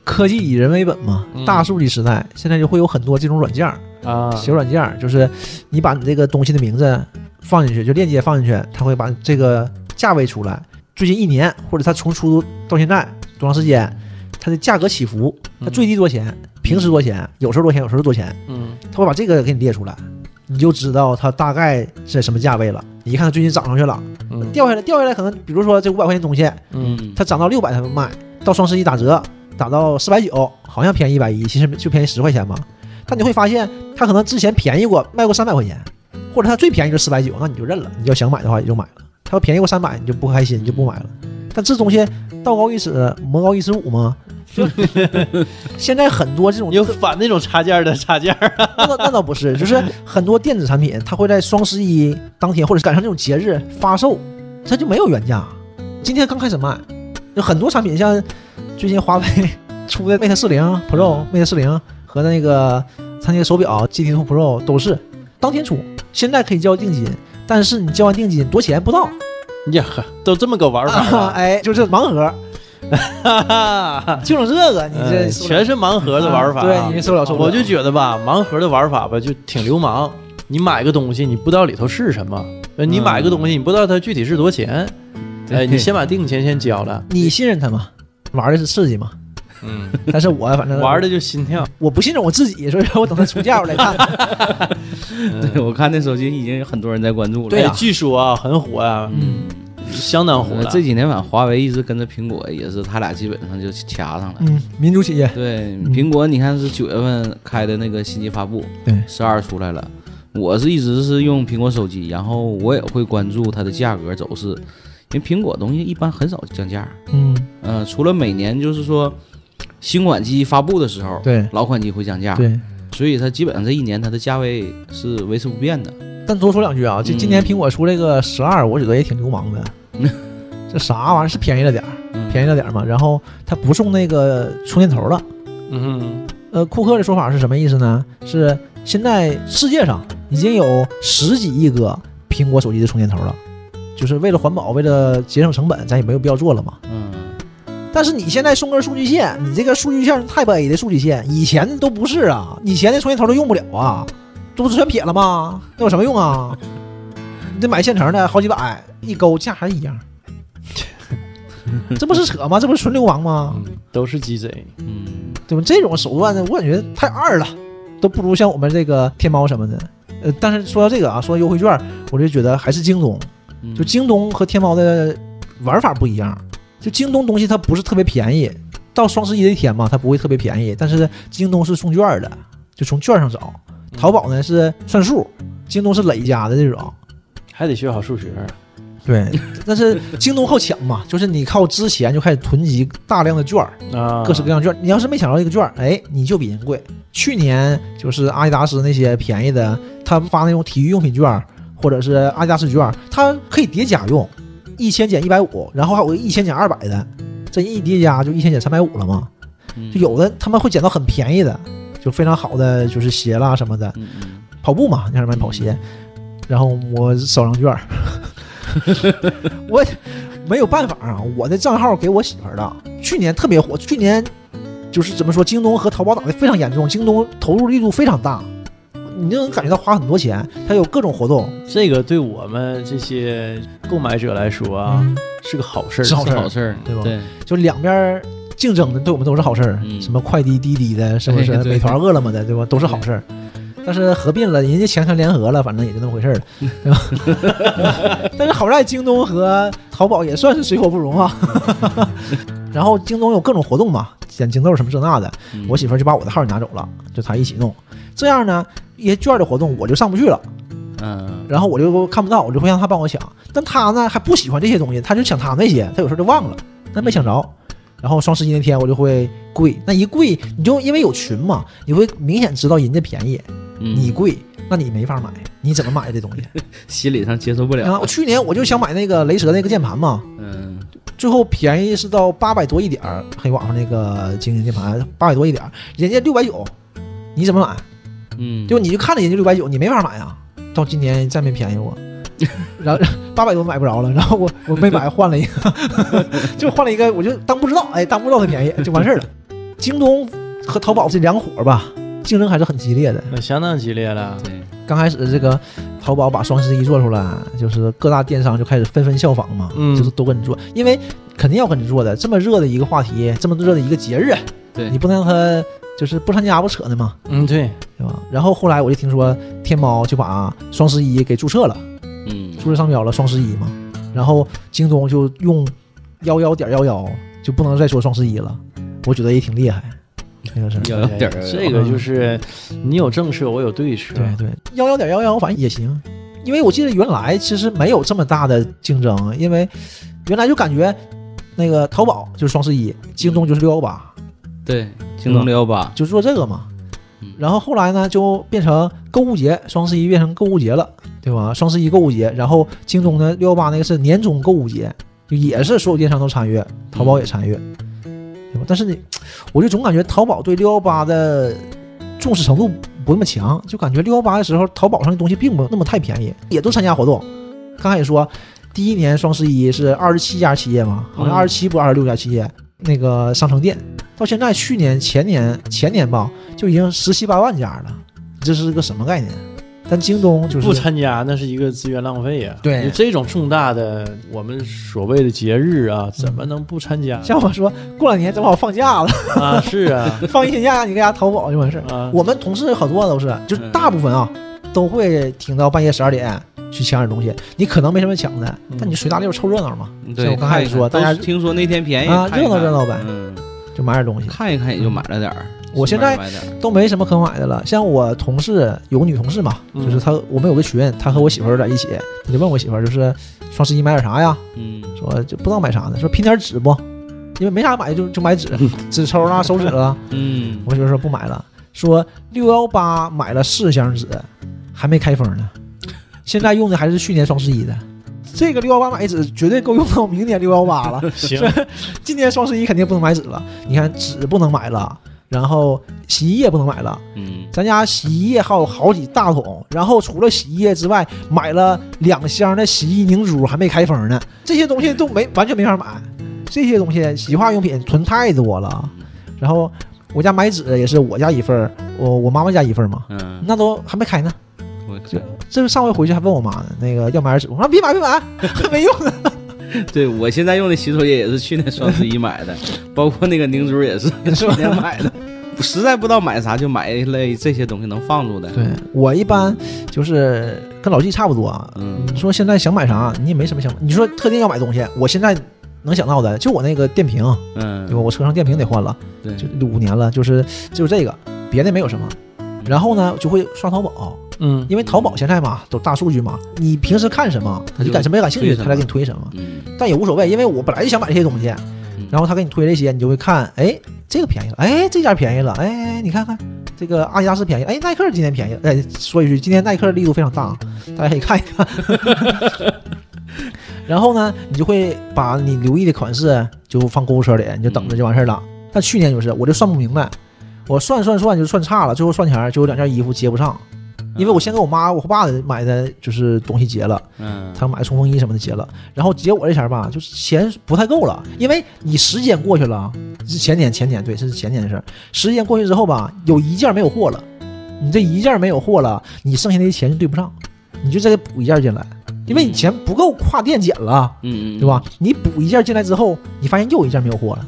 科技以人为本嘛嗯，大数据时代，现在就会有很多这种软件儿，啊，小软件儿，就是你把你这个东西的名字放进去，就链接放进去，它会把这个价位出来。最近一年或者它从出到现在多长时间，它的价格起伏，它最低多少钱，平时多少钱，有时候多少钱，有时候多少钱，嗯它会把这个给你列出来，你就知道它大概是在什么价位了。你一看它最近涨上去了，嗯掉下来掉下来，可能比如说这五百块钱东西，嗯它涨到六百才能卖，到双十一打折打到四百九，好像便宜一百一，其实就便宜十块钱嘛。但你会发现，它可能之前便宜过，卖过三百块钱，或者它最便宜就四百九，那你就认了。你要想买的话也就买了。它要便宜过三百，你就不开心，你就不买了。但这东西道高一尺，魔高一尺五嘛。就现在很多这种 有反那种插件的插件那倒那倒不是，就是很多电子产品，它会在双十一当天或者赶上这种节日发售，它就没有原价。今天刚开始卖，有很多产品，像最近华为出的 Mate 四零 Pro、Mate 四零和那个它那个手表 GT Two Pro 都是当天出，现在可以交定金，但是你交完定金多钱不知道，呀呵，都这么个玩法啊、啊！哎，就是盲盒，哈哈，就整这个，你这呃全是盲盒的玩法、对你受不了受不了。我就觉得吧，盲盒的玩法吧，就挺流氓。你买个东西，你不知道里头是什么，呃你买个东西，你不知道它具体是多少钱，哎，你先把定钱先交了，你信任他吗？玩的是刺激嘛，嗯，但是我反正玩的就心跳。我不信任我自己，所以说我等它出价我来看。对我看那手机已经有很多人在关注了。对据说啊，很火啊，嗯，相当火这几年反正华为一直跟着苹果，也是他俩基本上就掐上了。嗯，民族企业，对，苹果你看是九月份开的那个新机发布，对十二出来了。我是一直是用苹果手机，然后我也会关注它的价格走势，因为苹果东西一般很少降价。嗯，嗯、除了每年就是说新款机发布的时候，对老款机会降价，对。所以它基本上这一年它的价位是维持不变的。但多说两句啊，这嗯今年苹果出这个十二，我觉得也挺流氓的。这啥玩意儿是便宜了点儿，嗯，便宜了点儿嘛。然后它不送那个充电头了。嗯哼，呃，库克的说法是什么意思呢？是现在世界上已经有十几亿个苹果手机的充电头了，就是为了环保，为了节省成本，咱也没有必要做了嘛。嗯，但是你现在送根数据线，你这个数据线是 Type A 的数据线，以前都不是啊，以前的充电头都用不了啊，这不是全撇了吗？那有什么用啊？你得买现成的，好几百，一勾价还一样，这不是扯吗？这不是纯流氓吗？嗯，都是鸡贼。嗯，对吧？这种手段呢，我感觉太二了，都不如像我们这个天猫什么的。呃，但是说到这个啊，说到优惠券，我就觉得还是京东，嗯就京东和天猫的玩法不一样。就京东东西它不是特别便宜，到双十一的一天嘛，它不会特别便宜，但是京东是送券的，就从券上找。淘宝呢是算数，京东是累加的这种。还得学好数学。对，但是京东好抢嘛，就是你靠之前就开始囤积大量的券儿，啊，各式各样券儿。你要是没抢到这个券儿，哎，你就比人贵。去年就是阿迪达斯那些便宜的，他发那种体育用品券儿，或者是阿迪达斯券儿，它可以叠加用，一千减一百五，然后还有一千减二百的，这一叠加就一千减三百五了嘛。嗯就有的他们会捡到很便宜的，就非常好的就是鞋啦什么的，跑步嘛，让人买跑鞋，然后我扫张券儿，我没有办法啊，我的账号给我媳妇儿的，去年特别火，去年就是怎么说，京东和淘宝打的非常严重，京东投入力度非常大，你就能感觉到花很多钱，它有各种活动这个对我们这些购买者来说啊，嗯是个好事儿。是好事儿对吧对，就两边儿竞争的，对我们都是好事儿。嗯什么快递、滴滴的，是不是？美团、饿了么的，对吧？都是好事儿。但是合并了，人家强强联合了，反正也就那么回事儿了，对吧？但是好在京东和淘宝也算是水火不容啊。然后京东有各种活动嘛，捡京豆什么这那的，嗯我媳妇儿就把我的号也拿走了，就她一起弄。这样呢，一些券的活动我就上不去了，嗯然后我就看不到，我就会让她帮我抢。但她呢还不喜欢这些东西，她就抢她那些，她有时候就忘了，但没抢着。然后双十一那天我就会跪，那一跪你就因为有群嘛，你会明显知道人家便宜，嗯你贵，那你没法买，你怎么买这东西？心理上接受不了，啊，我去年我就想买那个雷蛇那个键盘嘛，嗯最后便宜是到八百多一点儿，黑网上那个精英键盘八百多一点儿，人家六百九，你怎么买？嗯，就你就看着人家六百九，你没法买啊。到今年再没便宜过，然后八百多买不着了，然后我我没买，换了一个，就换了一个，我就当不知道，哎，当不知道它便宜就完事儿了。京东和淘宝这两伙吧，竞争还是很激烈的。那相当激烈了。对，刚开始这个淘宝把双十一做出来，就是各大电商就开始纷纷效仿嘛，嗯。就是都跟着做，因为肯定要跟着做的。这么热的一个话题，这么热的一个节日，对。你不能让它就是不参加不扯呢嘛，嗯，对，对吧？然后后来我就听说天猫就把双十一给注册了，嗯。注册商标了双十一嘛，然后京东就用幺幺点幺幺，就不能再说双十一了，我觉得也挺厉害，这个事儿。要有点这个就是你有政策，我有对策。对对，幺幺点幺幺反正也行，因为我记得原来其实没有这么大的竞争，因为原来就感觉那个淘宝就是双十一，京东就是六幺八，对，京东六幺八，就做这个嘛嗯。然后后来呢，就变成购物节，双十一变成购物节了，对吧？双十一购物节，然后京东的六幺八那个是年终购物节，就也是所有电商都参与，淘宝也参与，但是你，我就总感觉淘宝对六幺八的重视程度不那么强，就感觉六幺八的时候，淘宝上的东西并不那么太便宜，也都参加活动。刚开始说第一年双十一是二十七家企业嘛，好像二十七不二十六家企业那个商城店，到现在去年前年前年吧，就已经十七八万家了，这是个什么概念？但京东就是不参加那是一个资源浪费呀、对你这种重大的我们所谓的节日啊，怎么能不参加像我说过两年正好放假了，啊？是啊，放一天假你搁家淘宝就完事儿。啊，我们同事好多都是，就是大部分啊都会挺到半夜十二点去抢点东西，你可能没什么抢的，但你随大溜凑热闹嘛，对，像我刚开始说大家听说那天便宜啊热闹热闹呗嗯，就买点东西。看一看也就买了点儿。我现在都没什么可买的了。像我同事有个女同事嘛，嗯就是她，我们有个群，她和我媳妇儿在一起，她就问我媳妇儿，就是双十一买点啥呀？嗯，说就不知道买啥呢，说拼点纸不？因为没啥买就就买纸，纸抽啦、手纸啦。嗯，我媳妇儿说不买了，说六幺八买了四箱纸，还没开封呢，现在用的还是去年双十一的。这个六幺八买纸绝对够用到明年六幺八了。行，今年双十一肯定不能买纸了。你看纸不能买了，然后洗衣液不能买了。嗯，咱家洗衣液还有好几大桶，然后除了洗衣液之外，买了两箱的洗衣凝珠，还没开封呢。这些东西都没完全没法买，这些东西洗化用品囤太多了。然后我家买纸也是我家一份儿，我我妈妈家一份儿嘛，嗯，那都还没开呢。我就这个上回回去还问我妈呢，那个要买点纸，我说别买别买，还 没用呢。对我现在用的洗手液也是去年双十一买的，包括那个凝珠也是 去年买的。实在不知道买啥，就买一类这些东西能放住的。对我一般就是跟老纪差不多啊。嗯你说现在想买啥，你也没什么想买。你说特定要买东西，我现在能想到的就我那个电瓶，嗯对吧？嗯，我车上电瓶得换了，对，就五年了，就是就是这个，别的没有什么。然后呢，就会刷淘宝，嗯，因为淘宝现在嘛都大数据嘛，你平时看什么，你感什么感兴趣，他来给你推什么。嗯。但也无所谓，因为我本来就想买这些东西，然后他给你推这些，你就会看，哎，这个便宜了，哎，这家便宜了，哎，你看看这个阿迪达斯便宜，哎，耐克今天便宜了，哎，说一句，今天耐克力度非常大，大家可以看一看。然后呢，你就会把你留意的款式就放购物车里，你就等着就完事儿了。但去年就是，我就算不明白，我算算算就算差了，最后算钱儿就有两件衣服接不上，因为我先给我妈我和爸的买的就是东西结了。嗯，他买冲锋衣什么的结了，然后结我这钱吧，就是钱不太够了，因为你时间过去了，是前年前年对，这是前年的事儿。时间过去之后吧，有一件没有货了，你这一件没有货了，你剩下那些钱就对不上，你就再给补一件进来，因为你钱不够跨店减了，嗯嗯，对吧？你补一件进来之后，你发现又一件没有货了，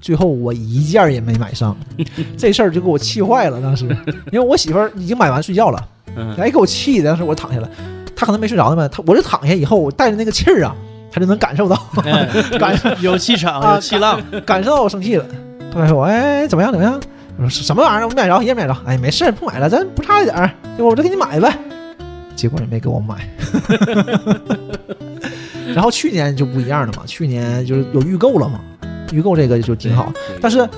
最后我一件儿也没买上，这事儿就给我气坏了。当时，因为我媳妇儿已经买完睡觉了，嗯哎，给我气的。当时我躺下了，他可能没睡着呢吧，他我就躺下以后，我带着那个气儿啊，他就能感受到，哎感有气场，啊有气浪，感受到我生气了。他说：“哎，怎么样？怎么样？”我说：“什么玩意儿？我没买着，也没买着。哎，没事，不买了，咱不差一点儿，对吧？我就给你买呗。”结果也没给我买。然后去年就不一样了嘛，去年就是有预购了嘛，预购这个就挺好。但是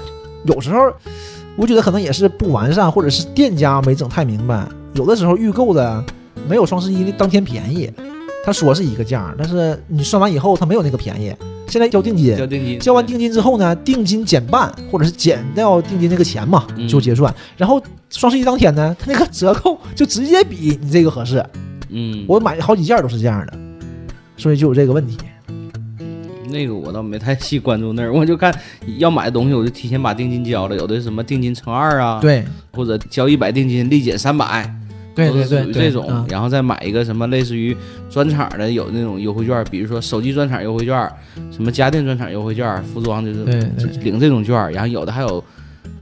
有时候我觉得可能也是不完善，或者是店家没整太明白。有的时候预购的没有双十一当天便宜，他说是一个价，但是你算完以后他没有那个便宜。现在交定金，交定金，交完定金之后呢，定金减半，或者是减掉定金那个钱嘛，嗯就结算。然后双十一当天呢，他那个折扣就直接比你这个合适。嗯，我买好几件都是这样的，所以就有这个问题。那个我倒没太细关注那儿，我就看要买的东西，我就提前把定金交了，有的什么定金乘二啊，，对或者交一百定金立减三百，对对对，这种，嗯然后再买一个什么类似于专场的有那种优惠券，比如说手机专场优惠券，什么家电专场优惠券，服装就是领这种券，然后有的还有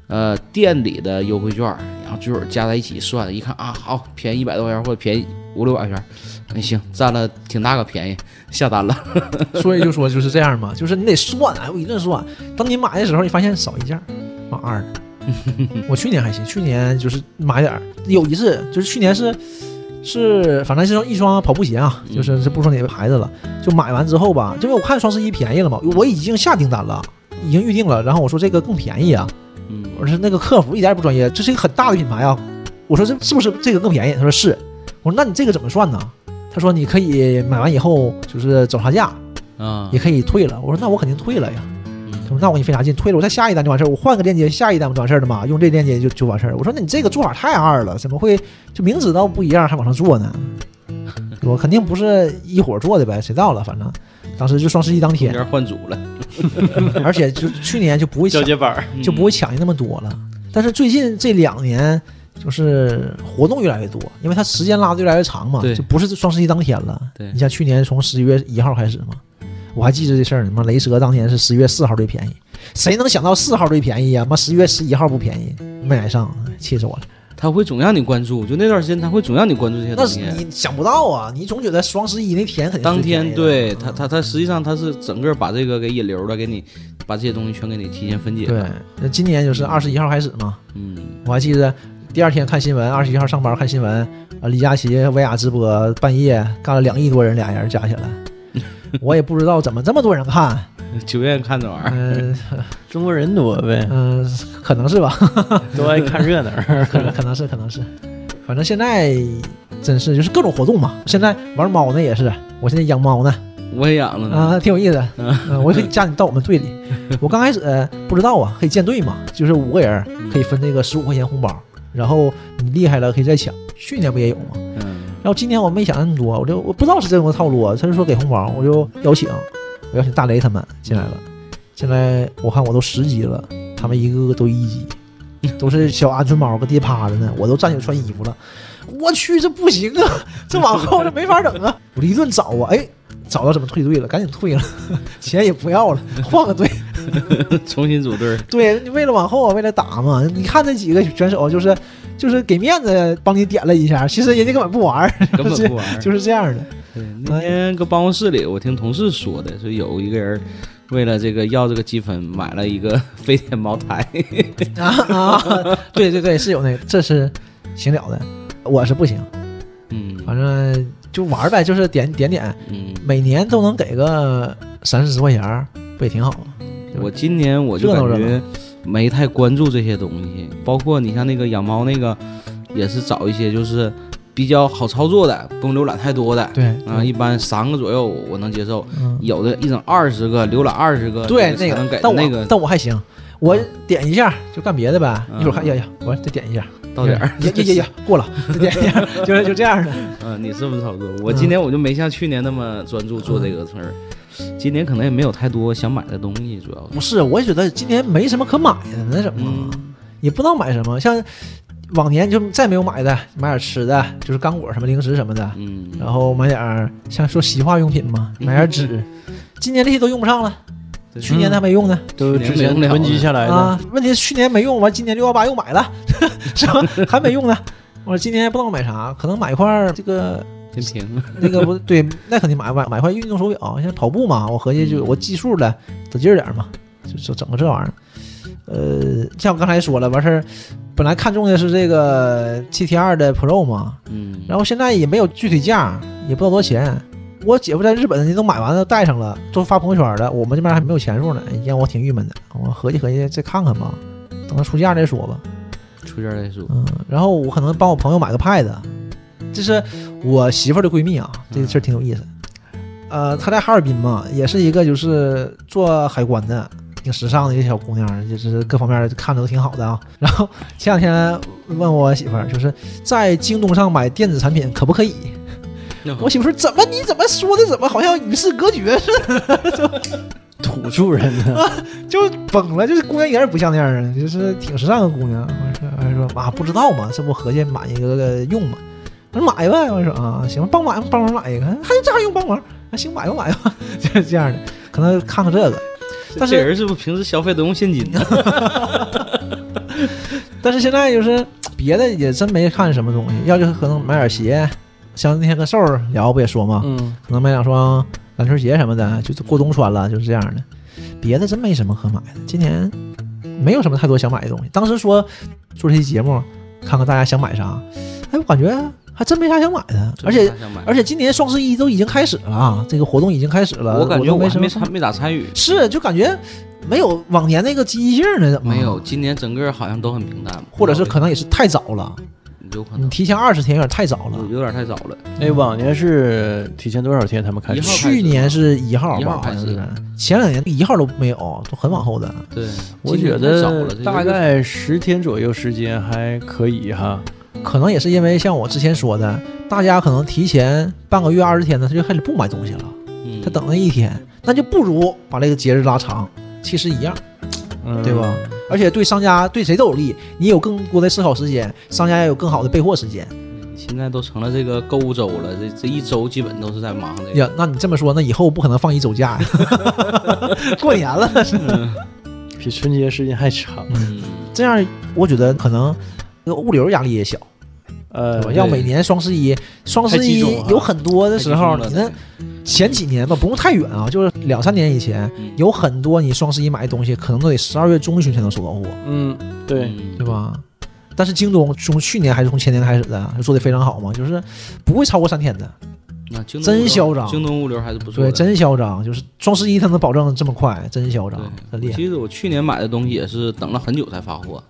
呃店里的优惠券，然后最后加在一起算，一看啊好便宜一百多块钱或者便宜五六百块钱，那行占了挺大个便宜，下单了。所以就说就是这样嘛，就是你得算，哎，我一顿算。当你买的时候，你发现少一件儿，妈二的。我去年还行，去年就是买点儿，有一次就是去年是是，反正是一双跑步鞋啊，嗯就是这不说哪个牌子了，就买完之后吧，就因为我看双十一便宜了嘛，我已经下订单了，已经预定了，然后我说这个更便宜啊，嗯，我说那个客服一点也不专业，这是一个很大的品牌啊，我说这是不是这个更便宜？他说是，我说那你这个怎么算呢？他说你可以买完以后就是找差价，啊也，可以退了。我说那我肯定退了呀。那我给你费啥劲？退了我再下一单就完事儿，我换个链接下一单不就完事儿了吗？用这链接就就完事儿。我说那你这个做法太二了，怎么会就明知道不一样还往上做呢？我肯定不是一伙儿做的呗，谁知道了？反正当时就双十一当天，换组了，而且就去年就不会抢交，接板儿，就不会抢的那么多了。但是最近这两年就是活动越来越多，因为它时间拉的越来越长嘛，就不是双十一当天了。对你像去年从十一月一号开始嘛，我还记着这事儿呢。妈，雷蛇当年是十月四号最便宜，谁能想到四号最便宜呀？妈，十月十一号不便宜，没买上，气死我了。他会总让你关注，就那段时间他会总让你关注这些东西那是。你想不到啊，你总觉得双十一那天肯定当天对嗯他他他实际上他是整个把这个给引流了，给你把这些东西全给你提前分解对了。，那今年就是二十一号开始嘛，嗯，我还记得第二天看新闻，二十一号上班看新闻，啊，李佳琦薇娅直播半夜干了两亿多人，俩人加起来，我也不知道怎么这么多人看，就愿意看这玩意儿。嗯 中国人多呗，嗯、可能是吧，都爱看热闹。可能可能是可能是，反正现在真是就是各种活动嘛。现在玩猫呢也是，我现在养猫呢，我也养了呢。啊，挺有意思。嗯，我可以加你到我们队里。我刚开始呃不知道啊，可以建队嘛，就是五个人可以分这个十五块钱红包，然后你厉害了可以再抢。去年不也有吗？嗯，然后今天我没想那么多，我就我不知道是这种个套路啊。他就说给红包，我就邀请，我邀请大雷他们进来了。现在我看我都十级了，他们一个个都一级，都是小鹌鹑猫搁地趴着呢，我都站起来穿衣服了。我去，这不行啊！这往后这没法整啊！我一顿找啊，哎，找到怎么退队了，赶紧退了，钱也不要了，换个队。重新组队。对你为了往后啊，为了打嘛，你看那几个选手就是就是给面子帮你点了一下，其实人家根本不玩儿，根本不玩儿。就是这样的。对，那天搁办公室里，我听同事说的，说有一个人为了这个要这个积分，买了一个飞天茅台。啊啊，对对对，是有那个，这是行了的，我是不行，嗯反正就玩儿呗，就是点点点，嗯，每年都能给个三四十块钱儿，不也挺好吗？我今年我就感觉没太关注这些东西，包括你像那个养猫那个，也是找一些就是比较好操作的，不用浏览太多的。对啊，一般三个左右我能接受，嗯，有的一整二十个，浏览二十个，对那这才能给，个但我那个。但我还行，我点一下就干别的呗，嗯一会儿看，呀呀，我再点一下，到点儿。呀呀呀呀，过了，就是就这样的。嗯，你这么操作，我今年我就没像去年那么专注做这个事儿。今年可能也没有太多想买的东西，主要是。不是，我也觉得今年没什么可买的，那什么，嗯也不知道买什么。像往年就再没有买的，买点吃的，就是干果什么零食什么的，嗯，然后买点儿像说洗化用品嘛，买点纸。今年这些都用不上了，对去年他没用呢都去年之前囤积下来的。啊。问题是去年没用，完今年六幺八又买了，是吧？还没用呢。我说今年不知道买啥，可能买一块儿这个天平，那个不对，那肯定买买买块运动手表，现在跑步嘛，我合计就我计数了，得劲儿点嘛，就就整个这玩意儿。呃，像我刚才说了，完事儿，本来看中的是这个 GT 二的 Pro 嘛，嗯，然后现在也没有具体价，也不知道多少钱。我姐夫在日本，人都买完了带上了，都发朋友圈了，我们这边还没有钱数呢，让我挺郁闷的。我合计合计再看看吧，等他出价再说吧。出价再说。嗯，然后我可能帮我朋友买个 Pad，这是我媳妇儿的闺蜜啊，这个事儿挺有意思。呃，她在哈尔滨嘛，也是一个就是做海关的，挺时尚的一个小姑娘，就是各方面看着都挺好的啊。然后前两天问我媳妇儿，就是在京东上买电子产品可不可以？我媳妇说怎么你怎么说的怎么好像与世隔绝似的，土著人呢？就崩了，就是姑娘一点也不像那样啊，就是挺时尚的姑娘。我说我说妈不知道嘛，这不合计买一个用嘛。我说买吧，我说啊行，帮忙帮忙买一个，还这还用帮忙？啊行买吧买吧，就是这样的，可能看看这个。但是这人是不是平时消费都用现金呢？但是现在就是别的也真没看什么东西，要就可能买点鞋，像那天跟瘦儿聊不也说嘛，嗯，可能买两双篮球鞋什么的，就是过冬穿了，就是这样的。别的真没什么可买的，今年没有什么太多想买的东西。当时说做这期节目，看看大家想买啥，哎，我感觉还真没啥想买的，而且而且今年双十一都已经开始了啊，这个活动已经开始了，我感觉我没什么我还没咋参与，是就感觉没有往年那个积极性呢，怎么没有，？今年整个好像都很平淡，或者是可能也是太早了，你有可能。你提前二十天有点太早了。有点太早了。那往年是提前多少天他们开始？去年是一号吧，好像是。前两年一号都没有，都很往后的。对，我觉得大概十天左右时间还可以哈。可能也是因为像我之前说的，大家可能提前半个月、二十天呢，他就开始不买东西了，嗯。他等了一天，那就不如把这个节日拉长，其实一样，嗯，对吧？？而且对商家对谁都有利，你有更多的思考时间，商家也有更好的备货时间。现在都成了这个购物周了，这这一周基本都是在忙这个。呀，那你这么说，那以后不可能放一周假呀？过年了，比春节时间还长。嗯，这样我觉得可能那个物流压力也小。呃？，要每年双十一，双十一有很多的时候，太集中了你那前几年吧，不用太远啊，就是两三年以前，嗯。有很多你双十一买的东西，可能都得十二月中旬才能收到货，嗯，对，嗯。对？吧？但是京东从去年还是从前年开始的，就做的非常好嘛，就是不会超过三天的，那京东真嚣张。京东物流还是不错对，真嚣张，就是双十一它能保证这么快，真嚣张，很厉害。其实我去年买的东西也是等了很久才发货，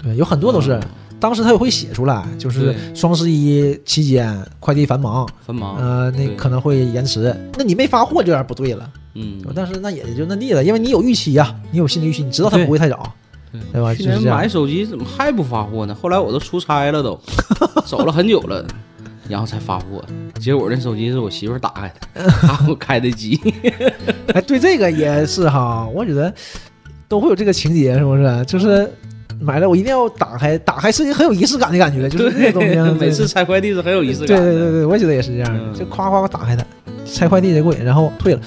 对，有很多都是，嗯当时他也会写出来，就是双十一期间快递繁忙，繁忙。呃，那可能会延迟，那你没发货就有点不对了。嗯，但是那也就那地了，因为你有预期呀、你有心理预期，你知道他不会太早，对对吧？去年买手机怎么还不发货呢？后来我都出差了都，走了很久了，然后才发货。结果那手机是我媳妇打开的，她给我开的机。哎，对这个也是哈，我觉得都会有这个情节，是不是？就是买了我一定要打开，打开是一个很有仪式感的感觉，就是那个东西啊。每次拆快递是很有仪式感对。对对对，我也觉得也是这样的，嗯就夸夸打开它，拆快递贼贵，然后退了。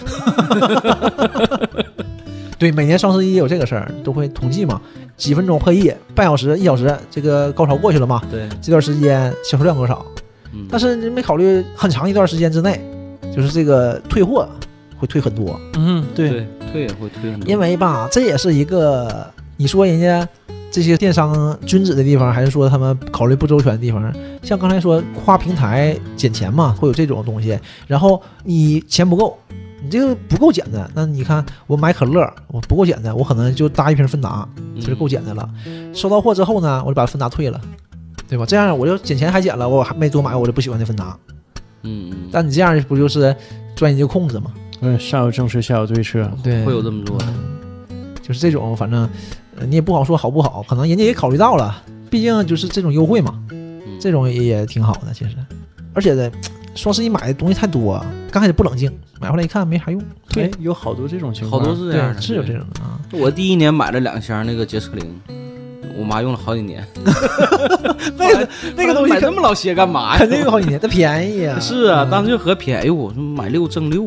对，每年双十一有这个事儿，都会统计嘛，几分钟破亿，半小时、一小时，这个高潮过去了嘛，对，这段时间销售量多少？嗯但是你没考虑很长一段时间之内，就是这个退货会退很多，嗯，对，对退也会退很多，因为吧，这也是一个你说人家这些电商君子的地方，还是说他们考虑不周全的地方？像刚才说跨平台捡钱嘛，会有这种东西，然后你钱不够。你这个不够减的，那你看我买可乐，我不够减的，我可能就搭一瓶芬达，这是够减的了。收到货之后呢，我就把芬达退了，对吧？这样我就捡钱还捡了，我还没多买我就不喜欢这芬达。嗯，嗯但你这样不就是钻研究控制吗？嗯，上有政策，下有对策。对会有这么做的。就是这种，反正呃你也不好说好不好，可能人家也考虑到了，毕竟就是这种优惠嘛，嗯这种也也挺好的，其实。而且呢，双十一买的东西太多，刚开始不冷静，买回来一看没啥用，退哎，有好多这种情况好，多是这样的，是有这种的啊。我第一年买了两箱那个洁厕灵，我妈用了好几年。那个那个东西买这么老些干嘛呀？肯定用好几年，它便宜啊。是啊，嗯当时就和便宜，我说买六赠六，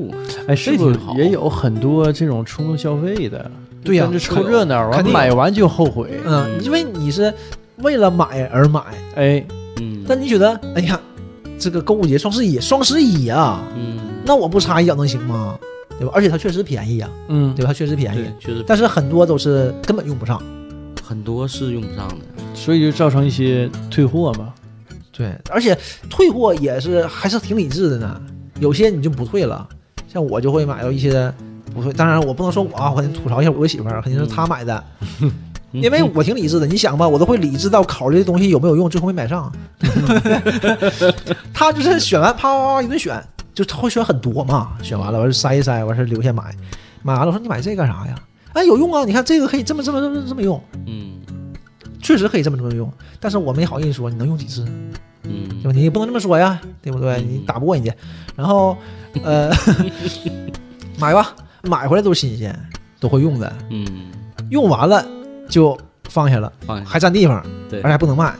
哎，是不是这挺好也有很多这种冲动消费的？对呀跟着凑热闹，完买完就后悔。嗯，因为你是为了买而买，哎，嗯但你觉得，哎呀，这个购物节双十一，双十一啊，嗯，那我不插一脚能行吗？对吧？而且它确实便宜呀、嗯，对吧？它确实便宜，，确实但是很多都是根本用不上。很多是用不上的。所以就造成一些退货嘛。对，而且退货也是还是挺理智的呢。有些你就不退了，像我就会买到一些不会。当然我不能说我啊，我肯定吐槽一下我媳妇儿，肯定是她买的，因为我挺理智的。你想吧，我都会理智到考虑这东西有没有用，最后没买上。她就是选完啪啪啪一顿选，就她会选很多嘛，选完了完事筛一筛，完事留下买，买完了我说你买这干啥呀？哎，有用啊！你看这个可以这么这么这么这么用，嗯确实可以这么这么用，但是我没好意思说你能用几次。嗯对吧？你也不能这么说呀，对不对？你打不过人家，然后呃，买吧，买回来都新鲜，都会用的，嗯，用完了就放下了，放下还占地方，对而且还不能卖。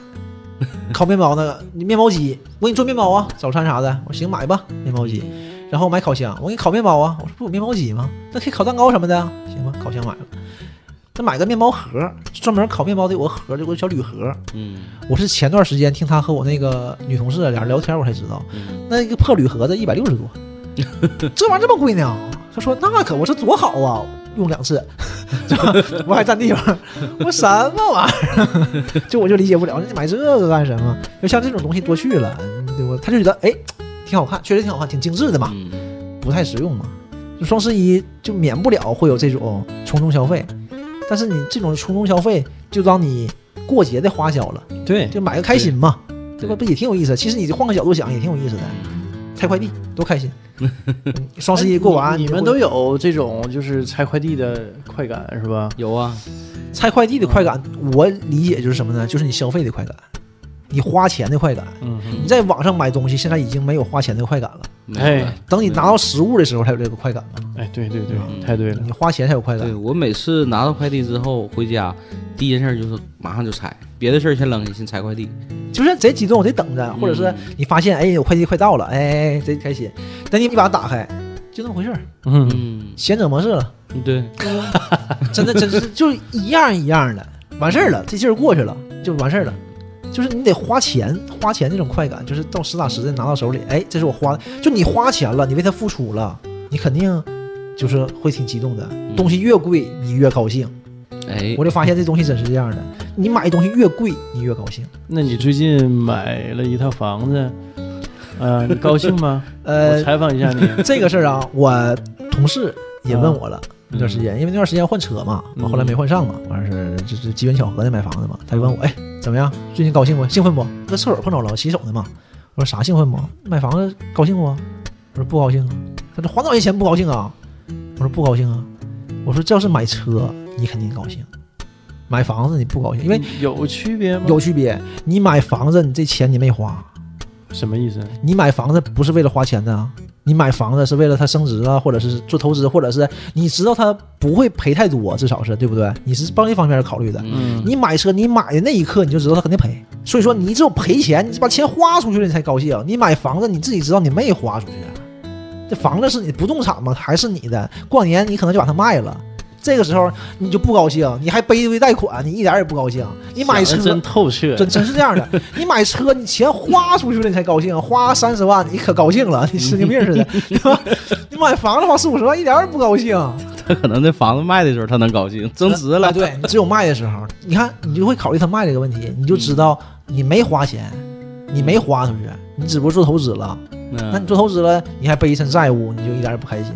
烤面包那个，你面包机，我给你做面包啊，早餐啥的，我说行买吧，面包机。然后买烤箱，我给你烤面包啊，我说不有面包机吗？那可以烤蛋糕什么的啊，行吧，烤箱买了。再买个面包盒，专门烤面包的有个盒，有个小铝盒。嗯我是前段时间听他和我那个女同事俩人聊天，我才知道，嗯那个破铝盒子一百六十多，这玩意儿这么贵呢？他说那可我说多好啊，用两次，我还占地方，我说什么玩意儿？就我就理解不了，你买这个干什么？就像这种东西多去了，对吧？他就觉得哎，挺好看，确实挺好看，挺精致的嘛，嗯不太实用嘛。就双十一就免不了会有这种冲动消费，但是你这种冲动消费就当你过节的花销了。对，就买个开心嘛，对吧？不也挺有意思？其实你换个角度想，也挺有意思的。拆快递多开心！嗯 双十一过完，哎你你们都有这种就是拆快递的快感是吧？有啊，拆快递的快感，我理解就是什么呢？就是你消费的快感，你花钱的快感。你在网上买东西，现在已经没有花钱的快感了。哎等你拿到实物的时候，才有这个快感嘛。哎，对对对，嗯太对了。你花钱才有快感对。我每次拿到快递之后回家，第一件事就是马上就拆，别的事儿先扔下，先拆快递。就是贼激动，贼等着，或者是你发现哎有快递快到了，哎贼开心。等你一把它打开，就那么回事儿，嗯，嗯，闲者模式了。对，真的真是就一样一样的，完事儿了，这劲儿过去了就完事儿了。就是你得花钱，花钱那种快感，就是到实打实的拿到手里，哎，这是我花的，就你花钱了，你为他付出了，你肯定就是会挺激动的。东西越贵，你越高兴。哎我，就发现这东西真是这样的，你买东西越贵，你越高兴。那你最近买了一套房子，呃，你高兴吗？我呃，采访一下你。这个事儿啊，我同事也问我了。嗯那段时间，因为那段时间换车嘛，我后来没换上嘛，完事儿就是机缘巧合的买房子嘛。他就问我，哎，怎么样？最近高兴不？兴奋不？在厕所碰着了，洗手呢嘛。我说啥兴奋不？买房子高兴不？我说不高兴啊。他说还多少钱不高兴啊？我说不高兴啊。我说这要是买车，你肯定高兴；买房子你不高兴，因为有区别吗？有区别。你买房子，你这钱你没花，什么意思？你买房子不是为了花钱的啊，你买房子是为了它升值啊，或者是做投资，或者是你知道它不会赔太多，至少是对不对？你是帮这方面考虑的。嗯，你买车，你买的那一刻你就知道它肯定赔，所以说你只有赔钱，你把钱花出去了你才高兴。你买房子，你自己知道你没花出去，这房子是你不动产吗？还是你的？过年你可能就把它卖了。这个时候你就不高兴，你还背一堆贷款，你一点也不高兴。你买车真透彻，真真是这样的，你买车，你钱花出去了，你才高兴，花三十万你可高兴了，你神经病似的，对吧？你买房子花四五十万，一点也不高兴。他可能那房子卖的时候他能高兴，增值了。啊对你只有卖的时候，你看你就会考虑他卖这个问题，你就知道你没花钱，你没花出去，你只不过做投资了。那那你做投资了，你还背一身债务，你就一点也不开心。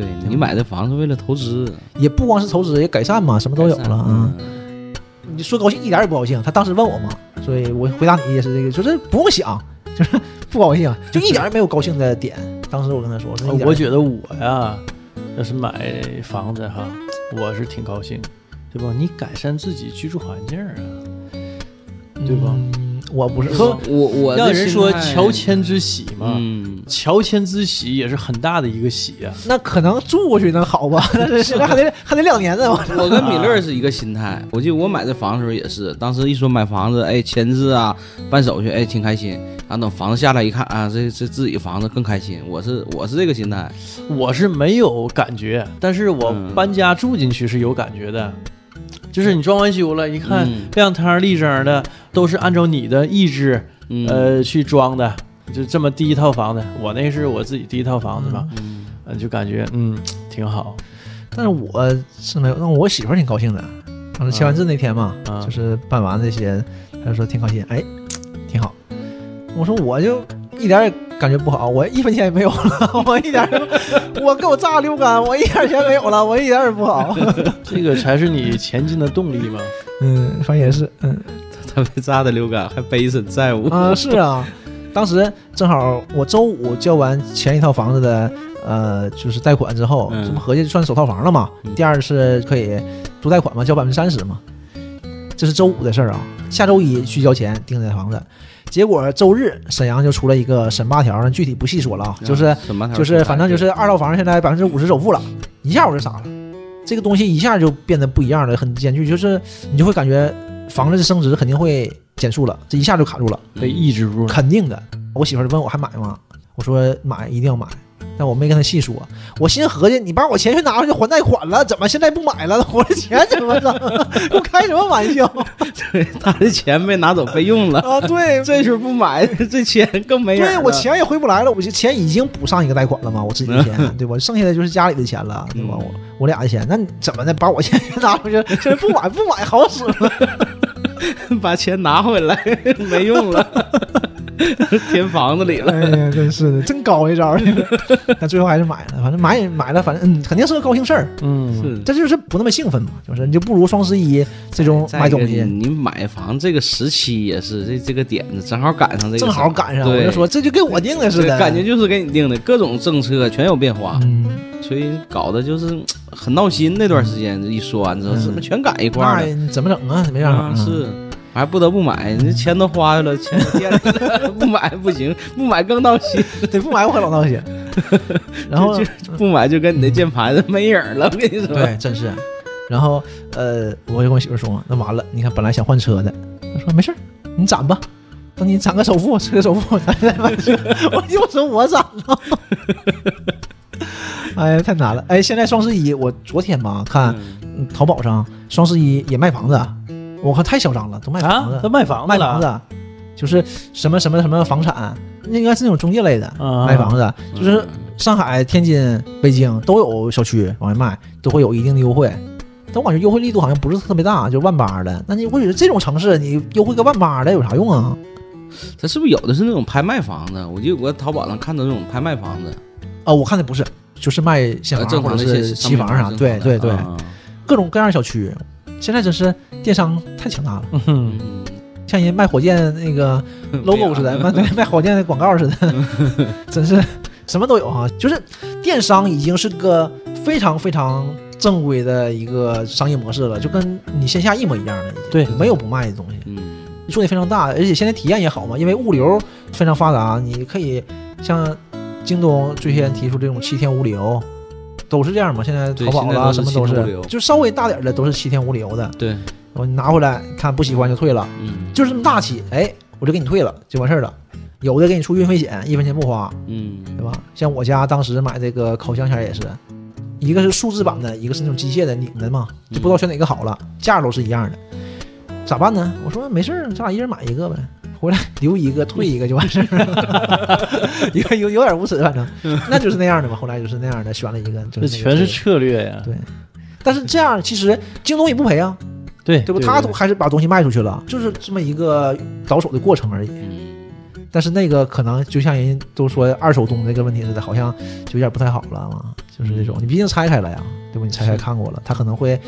对你买的房子为了投资，也不光是投资，也改善嘛，什么都有了啊。嗯你说高兴一点也不高兴，他当时问我嘛，所以我回答你也是这个，就是不用想，就是 不高兴，就一点也没有高兴的点。当时我跟他说，说一点儿我觉得我呀，要是买房子哈，我是挺高兴，对吧？你改善自己居住环境啊，对吧？嗯我不是说我我的让人说乔迁之喜嘛，嗯，乔迁之喜也是很大的一个喜啊。那可能住过去能好吧？但是现在还得还得两年呢。我我跟米勒是一个心态。我记得我买这房的时候也是，当时一说买房子，哎，签字啊，办手续，哎，挺开心。然后等房子下来一看啊，这这自己房子更开心。我是我是这个心态，我是没有感觉，但是我嗯搬家住进去是有感觉的。就是你装完修了，一看嗯亮堂立正的，都是按照你的意志嗯，呃去装的，就这么第一套房子。我那是我自己第一套房子嘛，嗯呃就感觉嗯挺好。但是我是没有，那我媳妇儿挺高兴的。当时签完字那天嘛，啊就是办完这些，她就说挺高兴，哎，挺好。我说我就一点也感觉不好，我一分钱也没有了，我一点我给我榨溜干，我一点钱没有了，我一点也不好。这个才是你前进的动力嘛。嗯，反正也是，嗯 他被炸的流感，还背一身债务。啊，是啊，当时正好我周五交完前一套房子的，呃，就是贷款之后，嗯这不合计算首套房了嘛？嗯第二是可以租贷款嘛，交百分之三十嘛。这是周五的事儿啊，下周一去交钱订这房子，结果周日沈阳就出了一个审八条，具体不细说了啊，就是就是反正就是二套房现在百分之五十首付了，一下我就傻了，这个东西一下就变得不一样了，很艰巨，就是你就会感觉房子的升值肯定会减速了，这一下就卡住了。被抑制住了。肯定的。我媳妇儿问我还买吗？我说买，一定要买。但我没跟他细说，我心合计，你把我钱全拿回去还贷款了，怎么现在不买了？我的钱怎么整？我开什么玩笑 对他的钱被拿走备用了，啊？对，这时候不买，这钱更没人了。对我钱也回不来了，我这钱已经补上一个贷款了嘛，我自己的钱，对吧？剩下的就是家里的钱了，对吧？我我俩的钱，那你怎么的？把我钱全拿回去，现在不买不买好使吗？把钱拿回来，没用了，填房子里了。哎呀，真是的，真高一招儿。但最后还是买了，反正买也买了，反正嗯，肯定是个高兴事儿。嗯，是这就是不那么兴奋嘛，就是你就不如双十一这种买东西，你买房这个时期也是这这个点子，正好赶上这个，正好赶上，我就说这就给我定的似的，感觉就是给你定的，各种政策全有变化，嗯，所以搞得就是嗯很闹心。那段时间一说完之后，嗯怎么全赶一块儿了？怎么整啊？没办法啊，是。还不得不买，你这钱都花去了，钱都垫了，不买不行，不买更闹心，得不买我可老闹心。然后就不买就跟你那键盘子没影儿了。我跟你说，对，真是。然后呃，我就跟我媳妇说，那完了，你看本来想换车的，她说没事儿，你攒吧，等你攒个首付，车首付，咱再买车。我就说我攒了。哎呀，太难了！哎，现在双十一，我昨天吧看淘宝上双十一也卖房子，我靠，太嚣张了，都卖房子，啊，他卖房子了，卖房子，就是什么什么什么房产，那应该是那种中介类的、啊卖房子，就是上海、天津、北京都有小区往外卖，都会有一定的优惠。但我感觉优惠力度好像不是特别大，就万八的。那你我觉得这种城市，你优惠个万八的有啥用啊？它是不是有的是那种拍卖房子？我记得我在淘宝上看到那种拍卖房子，哦，我看的不是，就是卖现呃房或者是期房啥，对对对，啊各种各样的小区。现在真是电商太强大了，嗯，嗯，像人卖火箭那个 logo 似的，卖对 卖火箭的广告似的，真是什么都有哈。就是电商已经是个非常非常正规的一个商业模式了，就跟你线下一模一样的，对。没有不卖的东西，嗯，做的非常大，而且现在体验也好嘛，因为物流非常发达，你可以像京东最先提出这种七天无理由。都是这样嘛，现在淘宝啦，什么都是，就稍微大点儿的都是七天无理由的。对，然后你拿回来看不喜欢就退了，嗯。就是这么大气，哎，我就给你退了，就完事儿了。有的给你出运费险，一分钱不花，嗯，对吧？像我家当时买这个烤箱前也是，一个是数字版的，一个是那种机械的拧的嘛，就不知道选哪个好了，价都是一样的，咋办呢？我说没事儿，咱俩一人买一个呗，回来留一个退一个就完事儿了，有有有点无耻，反正那就是那样的嘛。后来就是那样的，选了一个，就这是个全是策略呀。对。但是这样其实京东也不赔啊，对对不？他都还是把东西卖出去了，就是这么一个倒手的过程而已。嗯但是那个可能就像人都说二手东这个问题似的，好像就有点不太好了嘛，就是这种，你毕竟拆开了呀，对不？你拆开看过了，他可能会。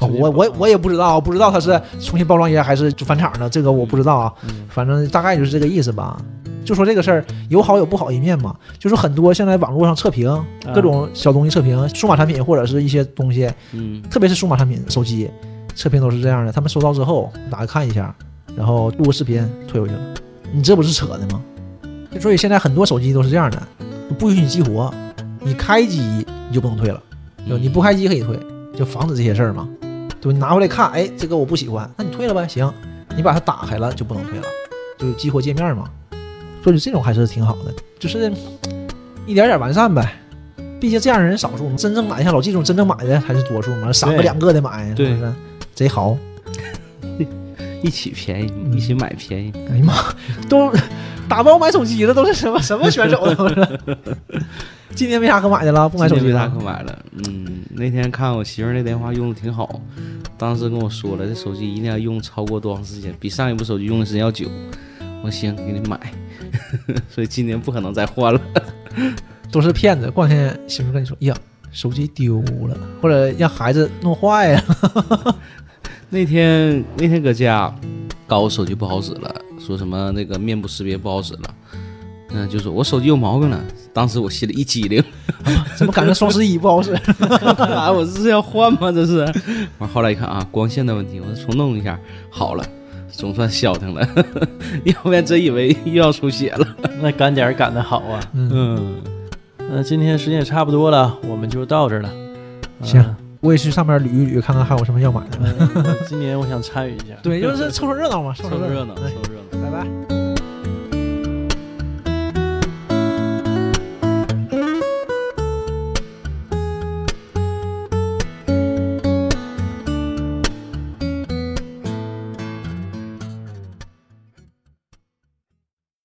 哦我我我也不知道，不知道他是重新包装一下还是就返厂的，这个我不知道啊。嗯。反正大概就是这个意思吧。就说这个事儿有好有不好一面嘛，就是很多现在网络上测评各种小东西测评，数码产品或者是一些东西，嗯。特别是数码产品手机测评都是这样的，他们收到之后打开看一下，然后录个视频退回去了，你这不是扯的吗？所以现在很多手机都是这样的，不允许你激活，你开机你就不能退了，就你不开机可以退，就防止这些事儿嘛。对，你拿回来看，哎，这个我不喜欢，那你退了呗，行，你把它打开了就不能退了，就是激活界面嘛。所以这种还是挺好的，就是一点点完善呗。毕竟这样的人少数，真正买像老季这种真正买的还是多数嘛，三个两个的买，是对不是？贼豪。一起便宜，一起买便宜。哎呀妈，都打包买手机的都是什么什么选手都是。今年没啥可买的了，不买手机了可。买了。嗯，那天看我媳妇那电话用的挺好，当时跟我说了，这手机一定要用超过多长时间，比上一部手机用的时间要久。我说行，给你买。所以今年不可能再换了。都是骗子。过两天媳妇跟你说，哎呀，手机丢了，或者让孩子弄坏了。那天那天搁家，搞我手机不好使了，说什么那个面部识别不好使了。嗯，就说我手机有毛病了。当时我心里一激灵，怎么赶上双十一不好使？啊，我这是要换吗？这是。完后来一看啊，光线的问题，我重弄一下，好了，总算消停了，要不然真以为又要出血了。那赶点儿赶得好啊！嗯，嗯，那今天时间也差不多了，我们就到这儿了。行嗯我也去上面捋一捋，看看还有什么要买的。嗯今年我想参与一下。对，就是凑凑热闹嘛，凑热闹，哎凑热闹。拜拜。